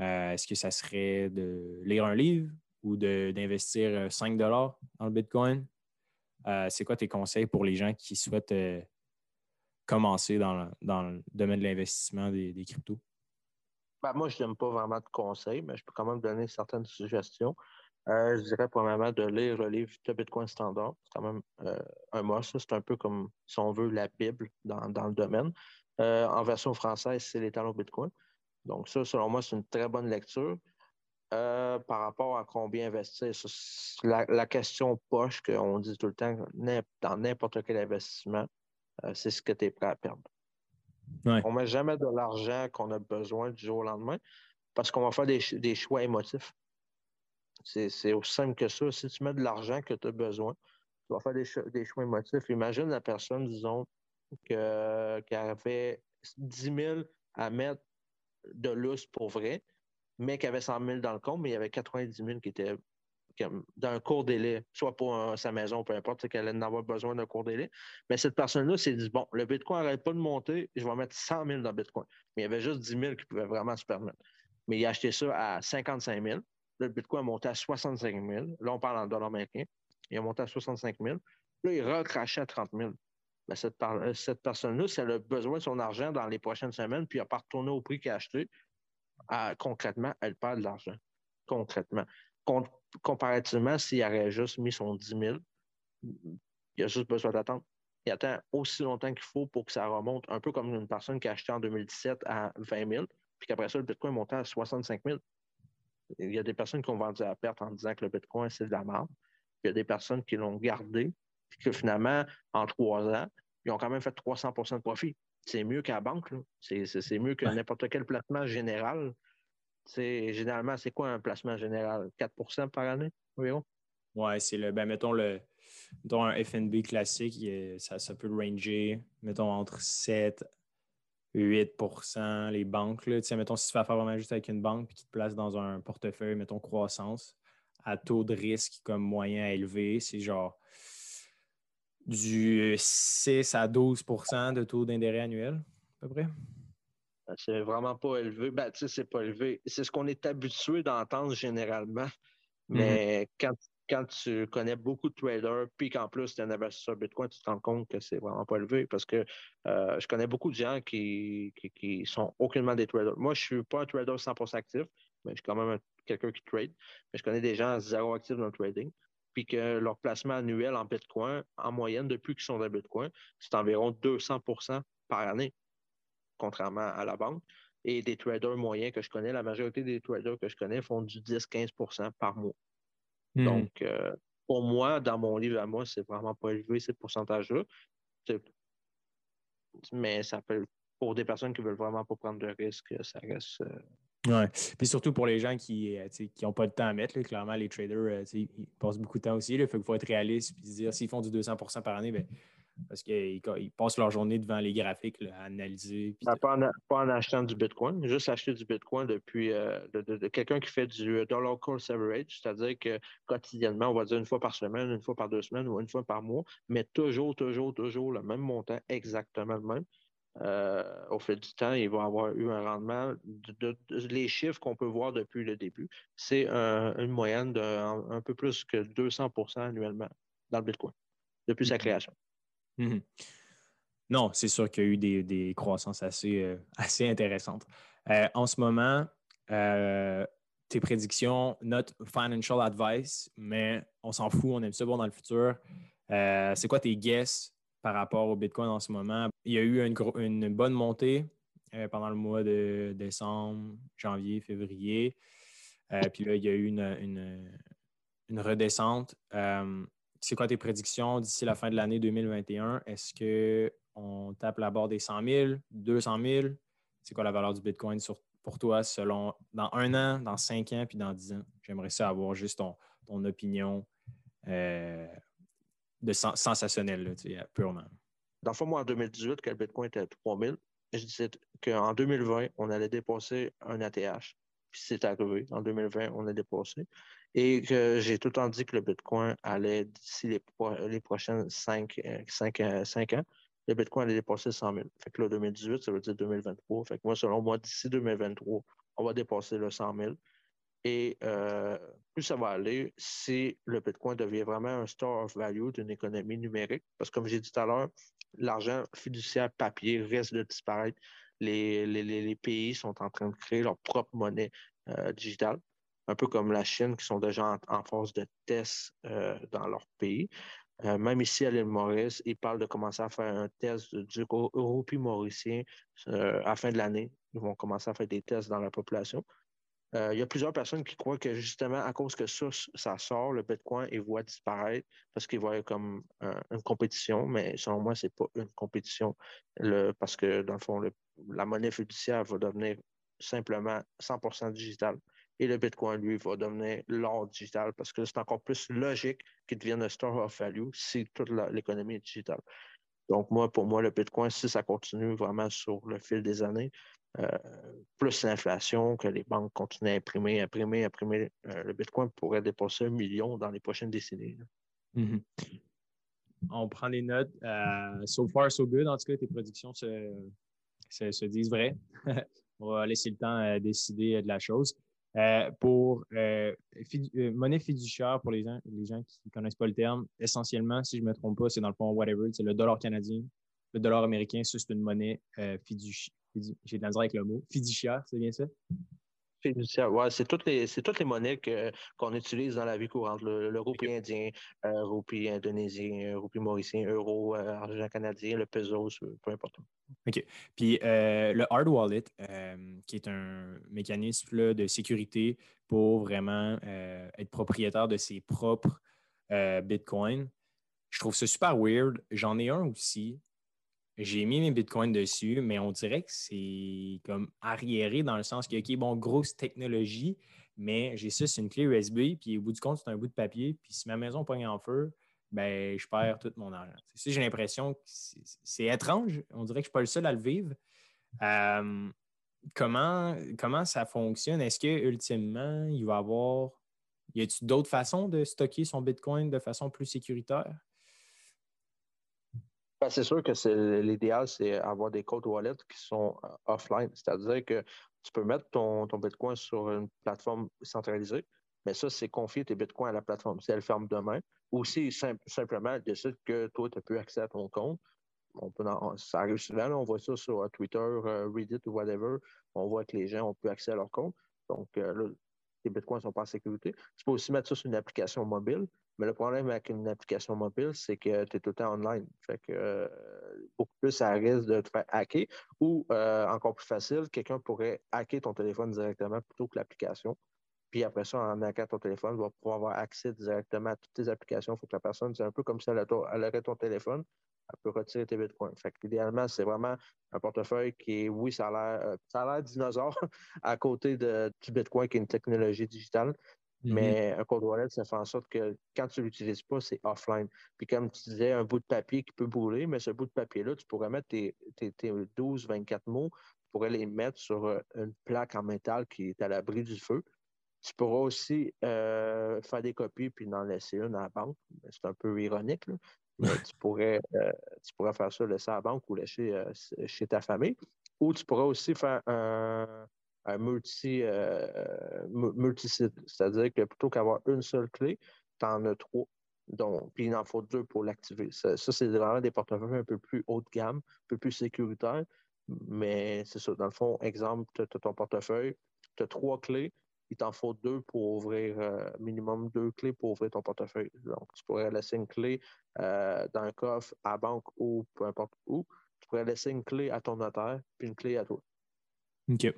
euh, est-ce que ça serait de lire un livre ou d'investir 5 euh, dollars dans le Bitcoin? C'est quoi tes conseils pour les gens qui souhaitent commencer dans le, domaine de l'investissement des, cryptos? Ben, moi, je n'aime pas vraiment de conseils, mais je peux quand même donner certaines suggestions. Euh, je dirais premièrement de lire le livre de Bitcoin Standard. C'est quand même euh, un must. C'est un peu comme, si on veut, la Bible dans, le domaine. Euh, en version française, c'est les talons Bitcoin. Donc, ça, selon moi, c'est une très bonne lecture. par rapport à combien investir, la, question poche qu'on dit tout le temps dans n'importe quel investissement, c'est ce que tu es prêt à perdre. On ne met jamais de l'argent qu'on a besoin du jour au lendemain parce qu'on va faire des choix émotifs. C'est aussi simple que ça. Si tu mets de l'argent que tu as besoin, tu vas faire des, choix émotifs. Imagine la personne, disons, qui avait 10 000 à mettre de l'us pour vrai, mais qui avait 100 000 dans le compte, mais il y avait 90 000 qui étaient dans un court délai, soit pour sa maison, peu importe, qu'elle allait en avoir besoin d'un court délai. Mais cette personne-là s'est dit, bon, le Bitcoin n'arrête pas de monter, je vais mettre 100 000 dans Bitcoin. Mais il y avait juste 10 000 qui pouvaient vraiment se permettre. Mais il a acheté ça à 55 000 le Bitcoin a monté à 65 000. Là, on parle en dollars américains. Il a monté à 65 000. Là, il recrachait à 30 000. Ben, euh, cette, personne-là, si elle a besoin de son argent dans les prochaines semaines, puis elle n'a pas retourné au prix qu'elle a acheté, concrètement, elle perd de l'argent. Concrètement. comparativement, s'il aurait juste mis son 10 000, il a juste besoin d'attendre. Il attend aussi longtemps qu'il faut pour que ça remonte, un peu comme une personne qui a acheté en 2017 à 20 000, puis qu'après ça, le Bitcoin est monté à 65 000 il y a des personnes qui ont vendu à perte en disant que le Bitcoin, c'est de la merde. Il y a des personnes qui l'ont gardé, puis que finalement, en trois ans, ils ont quand même fait 300% de profit. C'est mieux qu'à la banque. C'est mieux que n'importe quel placement général. Généralement, c'est quoi un placement général? 4% par année environ? Oui, c'est le, ben, mettons, le, mettons un FNB classique, ça, ça peut ranger, mettons, entre 7 8% les banques. Là, mettons, si tu fais affaire vraiment juste avec une banque et qui te place dans un portefeuille, mettons croissance, à taux de risque comme moyen à élevé, c'est genre du 6 à 12% de taux d'intérêt annuel, à peu près. Ben, c'est vraiment pas élevé. Ben, tu sais, c'est pas élevé. C'est ce qu'on est habitué d'entendre généralement. Mm-hmm. Mais quand quand tu connais beaucoup de traders, puis qu'en plus tu es un investisseur Bitcoin, tu te rends compte que c'est vraiment pas élevé parce que euh, je connais beaucoup de gens qui, qui, sont aucunement des traders. Moi, je suis pas un trader 100% actif, mais je suis quand même quelqu'un qui trade. Mais je connais des gens zéro actifs dans le trading, puis que leur placement annuel en Bitcoin, en moyenne, depuis qu'ils sont dans Bitcoin, c'est environ 200% par année, contrairement à la banque. Et des traders moyens que je connais, la majorité des traders que je connais font du 10-15% par mois. Hmm. Donc, euh, pour moi, dans mon livre à moi, c'est vraiment pas élevé, ce pourcentage-là. Mais ça peut, pour des personnes qui veulent vraiment pas prendre de risques, ça reste. Euh, oui. Puis surtout pour les gens qui n'ont euh, pas de temps à mettre, clairement, les traders, euh, ils passent beaucoup de temps aussi. Il faut être réaliste et dire s'ils font du 200% par année, bien, parce qu'ils passent leur journée devant les graphiques à analyser. Ben, pas, en, achetant du Bitcoin, juste acheter du Bitcoin depuis euh, de, quelqu'un qui fait du dollar cost average, c'est-à-dire que quotidiennement, on va dire une fois par semaine, une fois par deux semaines ou une fois par mois, mais toujours, toujours, toujours le même montant, exactement le même. Euh, au fil du temps, il va avoir eu un rendement. De, les chiffres qu'on peut voir depuis le début, c'est une moyenne d'un un, peu plus que 200% annuellement dans le Bitcoin depuis sa mm-hmm. Mhm. Non, c'est sûr qu'il y a eu des, croissances assez, euh, (laughs) assez intéressantes. Euh, en ce moment, euh, tes prédictions, notre financial advice, mais on s'en fout, on aime ça bon dans le futur. c'est quoi tes guesses par rapport au Bitcoin en ce moment? Il y a eu une, bonne montée pendant le mois de décembre, janvier, février. puis là, il y a eu une, une redescente c'est quoi tes prédictions d'ici la fin de l'année 2021? Est-ce qu'on tape la barre des 100 000, 200 000? C'est quoi la valeur du Bitcoin pour toi selon dans un an, dans cinq ans, puis dans dix ans? J'aimerais ça avoir juste ton, opinion euh, de sensationnelle, purement. Dans le fond, moi, en 2018, quand le Bitcoin était à 3 000, je disais qu'en 2020, on allait dépasser un ATH. Puis c'est arrivé. En 2020, on a dépassé et que j'ai tout le temps dit que le Bitcoin allait, d'ici les, les prochaines 5, euh, euh, ans, le Bitcoin allait dépasser 100 000. Fait que là, 2018, ça veut dire 2023. Fait que moi, selon moi, d'ici 2023, on va dépasser le 100 000. Et euh, plus ça va aller, si le Bitcoin devient vraiment un store of value d'une économie numérique, parce que comme j'ai dit tout à l'heure, l'argent fiduciaire papier risque de disparaître. Les, les, pays sont en train de créer leur propre monnaie digitale un peu comme la Chine, qui sont déjà en, phase de test euh, dans leur pays. Euh, même ici à l'île Maurice, ils parlent de commencer à faire un test du européen mauricien euh, à la fin de l'année. Ils vont commencer à faire des tests dans la population. il y a plusieurs personnes qui croient que justement, à cause que ça, ça sort, le Bitcoin, ils voient disparaître parce qu'ils voient comme une compétition, mais selon moi, ce n'est pas une compétition parce que, dans le fond, la monnaie fiduciaire va devenir simplement 100% digitale et le Bitcoin, lui, va devenir l'or digital parce que c'est encore plus logique qu'il devienne un store of value si toute l'économie est digitale. Donc, moi, pour moi, le Bitcoin, si ça continue vraiment sur le fil des années, euh, plus l'inflation, que les banques continuent à imprimer, imprimer, imprimer, euh, le Bitcoin pourrait dépasser un million dans les prochaines décennies. Mm-hmm. On prend des notes. Euh, so far, so good. En tout cas, tes prédictions se, se disent vraies. (laughs) On va laisser le temps à décider de la chose. Euh, pour euh, euh, monnaie fiduciaire, pour les gens, les gens qui ne connaissent pas le terme, essentiellement, si je ne me trompe pas, c'est dans le fond whatever, c'est le dollar canadien. Le dollar américain, ça, c'est une monnaie fiduciaire. J'ai de avec le mot. Fiduciaire, c'est bien ça? Ouais, c'est toutes les c'est toutes les monnaies qu'on utilise dans la vie courante. L'euro le, indien, l'euro indonésien, l'euro mauricien, l'euro, argent canadien, le peso, peu importe. OK. Puis euh, le hard wallet, euh, qui est un mécanisme de sécurité pour vraiment euh, être propriétaire de ses propres bitcoins, je trouve ça super weird. J'en ai un aussi. J'ai mis mes bitcoins dessus, mais on dirait que c'est comme arriéré dans le sens que, OK, bon, grosse technologie, mais j'ai ça, c'est une clé USB, puis au bout du compte, c'est un bout de papier, puis si ma maison pogne en feu, ben, je perds tout mon argent. j'ai l'impression que c'est étrange. On dirait que je ne suis pas le seul à le vivre. Euh, comment, comment ça fonctionne? Est-ce que ultimement, il va y avoir. Y a-t-il d'autres façons de stocker son Bitcoin de façon plus sécuritaire? Ben, c'est sûr que l'idéal, c'est avoir des codes wallet qui sont euh, offline. C'est-à-dire que tu peux mettre ton, Bitcoin sur une plateforme centralisée, mais ça, c'est confier tes bitcoins à la plateforme. Si elle ferme demain, ou si simplement elle décide que toi, tu n'as plus accès à ton compte, on peut ça arrive souvent, on voit ça sur euh, Twitter, euh, Reddit ou whatever. On voit que les gens ont plus accès à leur compte. Donc, là, les bitcoins ne sont pas en sécurité. Tu peux aussi mettre ça sur une application mobile, mais le problème avec une application mobile, c'est que tu es tout le temps online. Fait que beaucoup plus ça risque de te faire hacker. Ou encore plus facile, quelqu'un pourrait hacker ton téléphone directement plutôt que l'application. Puis après ça, en hackant ton téléphone, tu vas pouvoir avoir accès directement à toutes tes applications. Il faut que la personne, c'est un peu comme si elle, aurait ton téléphone, elle peut retirer tes bitcoins. Fait idéalement, c'est vraiment un portefeuille qui est, oui, ça a l'air, euh, ça a l'air dinosaure (laughs) à côté de, du bitcoin qui est une technologie digitale. Mm-hmm. Mais un code wallet, ça fait en sorte que quand tu ne l'utilises pas, c'est offline. Puis comme tu disais, un bout de papier qui peut brûler, mais ce bout de papier-là, tu pourrais mettre tes, tes, tes 12, 24 mots, tu pourrais les mettre sur euh, une plaque en métal qui est à l'abri du feu. Tu pourras aussi euh, faire des copies puis en laisser une à la banque. C'est un peu ironique, mais (laughs) tu pourrais, euh, tu pourrais faire ça, laisser à la banque ou laisser euh, chez ta famille. Ou tu pourras aussi faire un, multi, multisite, c'est-à-dire que plutôt qu'avoir une seule clé, tu en as trois. Donc, puis il en faut deux pour l'activer. Ça, c'est vraiment des portefeuilles un peu plus haut de gamme, un peu plus sécuritaires. Mais c'est ça. Dans le fond, exemple, tu as ton portefeuille, tu as trois clés, il t'en faut deux pour ouvrir, euh, minimum deux clés pour ouvrir ton portefeuille. Donc, tu pourrais laisser une clé euh, dans un coffre, à banque ou peu importe où. Tu pourrais laisser une clé à ton notaire, puis une clé à toi. OK.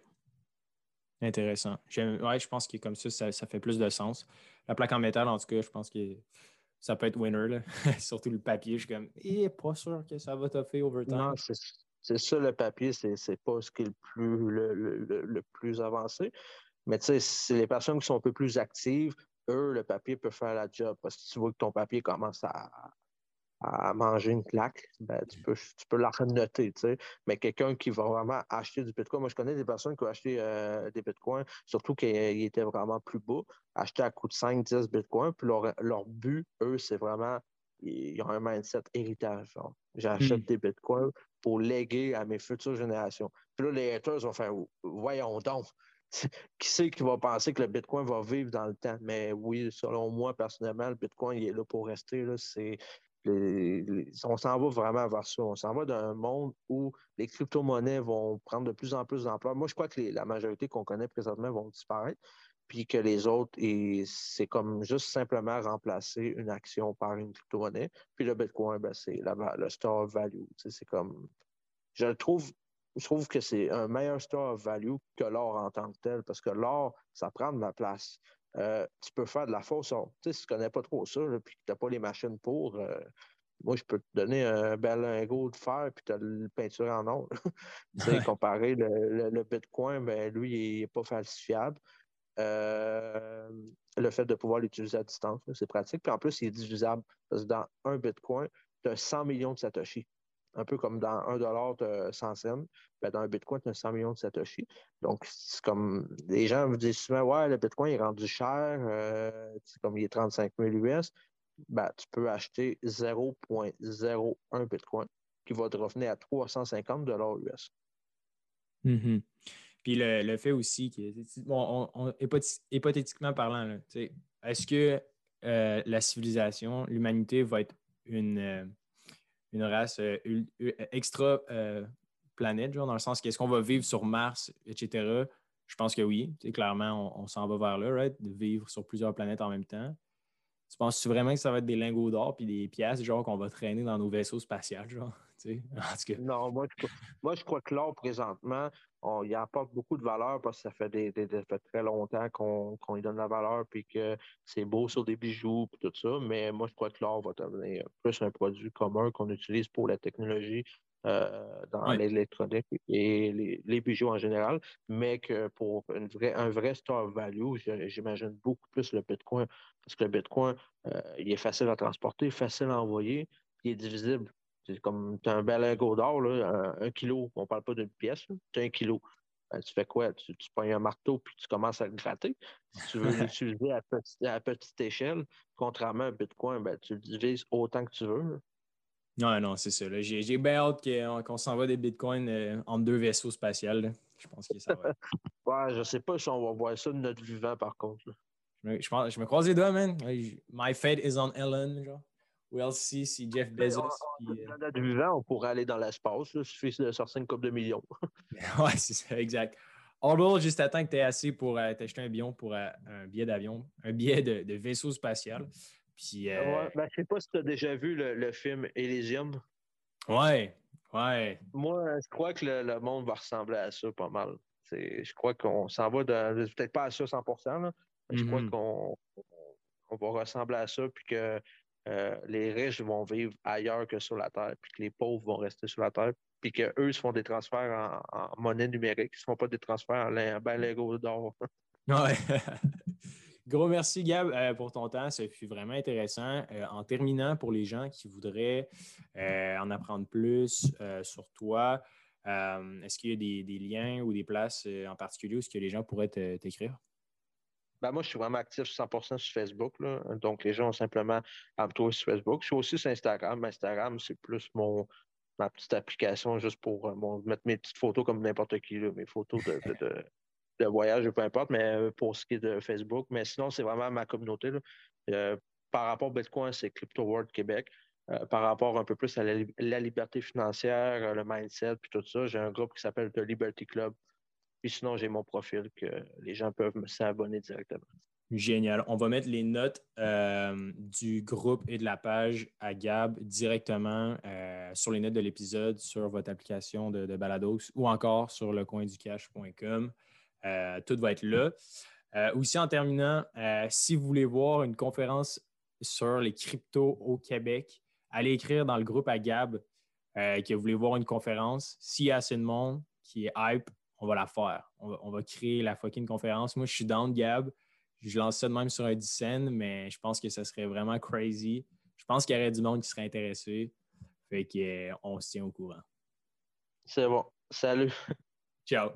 Intéressant. Ouais, je pense que comme ça, ça, fait plus de sens. La plaque en métal, en tout cas, je pense que ça peut être winner. (laughs) Surtout le papier, je suis comme, eh, pas sûr que ça va toffer over time. Non, c'est ça, le papier, c'est pas ce qui est le plus, le plus avancé. Mais tu sais, les personnes qui sont un peu plus actives, eux, le papier peut faire la job. Parce que tu vois que ton papier commence à, manger une claque, ben, tu, peux, tu peux la renoter, tu sais. Mais quelqu'un qui va vraiment acheter du Bitcoin, moi, je connais des personnes qui ont acheté euh, des Bitcoins, surtout qu'ils étaient vraiment plus bas, acheter à coût de 5, 10 Bitcoins, puis leur, but, eux, c'est vraiment, ils ont un mindset héritage. J'achète hmm. des Bitcoins pour léguer à mes futures générations. Puis là, les haters vont faire, voyons donc, (laughs) qui sait qui va penser que le Bitcoin va vivre dans le temps? Mais oui, selon moi, personnellement, le Bitcoin, il est là pour rester. Là. C'est, on s'en va vraiment vers ça. On s'en va d'un monde où les crypto-monnaies vont prendre de plus en plus d'ampleur. Moi, je crois que la majorité qu'on connaît présentement vont disparaître, puis que les autres, c'est comme juste simplement remplacer une action par une crypto-monnaie. Puis le Bitcoin, ben, c'est le store value. C'est comme. Je trouve je trouve que c'est un meilleur store of value que l'or en tant que tel, parce que l'or, ça prend de la place. Euh, tu peux faire de la fausse or. Tu sais, si tu ne connais pas trop ça, puis que tu n'as pas les machines pour, euh, moi, je peux te donner un bel lingot de fer, puis tu as le peinture en or. (laughs) tu sais, comparé le, Bitcoin, ben, lui, il n'est pas falsifiable. Euh, le fait de pouvoir l'utiliser à distance, c'est pratique. Puis en plus, il est divisable. Parce que dans un Bitcoin, tu as 100 millions de Satoshi un peu comme dans un dollar, de 100 cents. Ben, dans un Bitcoin, tu as 100 millions de Satoshi. Donc, c'est comme les gens me disent souvent Ouais, le Bitcoin est rendu cher, euh, comme il est 35 000 US. Ben, tu peux acheter 0.01 Bitcoin qui va te revenir à 350 dollars US. Mm-hmm. Puis le, fait aussi que, bon, hypothétiquement parlant, est-ce que euh, la civilisation, l'humanité va être une, euh, une race euh, euh, planète, genre, dans le sens qu'est-ce qu'on va vivre sur Mars, etc. Je pense que oui. clairement, on, s'en va vers là, right? de vivre sur plusieurs planètes en même temps. Tu penses-tu vraiment que ça va être des lingots d'or puis des pièces, genre, qu'on va traîner dans nos vaisseaux spatials, genre? (laughs) Non, moi je, moi, je crois que l'or, présentement, on y apporte beaucoup de valeur parce que ça fait, des, très longtemps qu'on qu lui donne la valeur puis que c'est beau sur des bijoux et tout ça. Mais moi, je crois que l'or va devenir plus un produit commun qu'on utilise pour la technologie euh, dans l'électronique et les, bijoux en général, mais que pour une vraie, un vrai store value, j'imagine beaucoup plus le Bitcoin. Parce que le Bitcoin, euh, il est facile à transporter, facile à envoyer, il est divisible. C'est comme tu as un bel lingot d'or, un, kilo, on ne parle pas d'une pièce, tu as un kilo. Ben, tu fais quoi? Tu, tu prends un marteau puis tu commences à le gratter. Si tu veux (laughs) l'utiliser à, petite échelle, contrairement à un Bitcoin, ben, tu le divises autant que tu veux. Non, non, c'est ça. J'ai bien hâte qu'on s'envoie des bitcoins euh, en deux vaisseaux spatials. Je pense que ça va. (laughs) ouais, je sais pas si on va voir ça de notre vivant, par contre. Je me, je, me, croise les doigts, man. My fate is on Ellen, genre. We'll see si Jeff Bezos. Du vivant, on pourrait aller dans l'espace. Il suffit de sortir une coupe de millions. (laughs) (laughs) oui, c'est ça, exact. Although, juste attends que tu aies assez pour euh, t'acheter un billet pour euh, un billet d'avion, un billet de, vaisseau spatial. Puis, euh, ben, je sais pas si tu as déjà vu le, film Elysium. Ouais, ouais. Moi, je crois que le, monde va ressembler à ça pas mal. Je crois qu'on s'en va de. Peut-être pas à ça 100 là, Je crois mm-hmm. qu'on on va ressembler à ça, puis que euh, les riches vont vivre ailleurs que sur la Terre, puis que les pauvres vont rester sur la Terre, puis qu'eux se font des transferts en, monnaie numérique, ils ne se font pas des transferts en ben Lego d'or. (laughs) Ouais. (laughs) Gros merci, Gab, euh, pour ton temps. Ça fut vraiment intéressant. Euh, en terminant, pour les gens qui voudraient en apprendre plus sur toi, est-ce qu'il y a des, des, liens ou des places en particulier où -ce que les gens pourraient t'écrire? Ben, moi, je suis vraiment actif 100% sur Facebook. Donc, les gens ont simplement à me trouver sur Facebook. Je suis aussi sur Instagram. Instagram, c'est plus mon ma petite application juste pour euh, mettre mes petites photos comme n'importe qui, mes photos de, de, voyage, peu importe, mais euh, pour ce qui est de Facebook. Mais sinon, c'est vraiment ma communauté. Euh, par rapport au Bitcoin, c'est Crypto World Québec. par rapport un peu plus à la, la liberté financière, le mindset, puis tout ça, j'ai un groupe qui s'appelle The Liberty Club. Puis sinon, j'ai mon profil que les gens peuvent s'abonner directement. Génial. On va mettre les notes euh, du groupe et de la page à Gab directement euh, sur les notes de l'épisode, sur votre application de, de, Balados ou encore sur lecoinducash.com. Euh, tout va être là. aussi, en terminant, si vous voulez voir une conférence sur les cryptos au Québec, allez écrire dans le groupe à Gab que vous voulez voir une conférence. S'il y a assez de monde qui est hype, on va la faire. On va, créer la fucking conférence. Moi, je suis down, Gab. Je lance ça de même sur un 10 mais je pense que ça serait vraiment crazy. Je pense qu'il y aurait du monde qui serait intéressé. Fait qu'on se tient au courant. C'est bon. Salut. Ciao.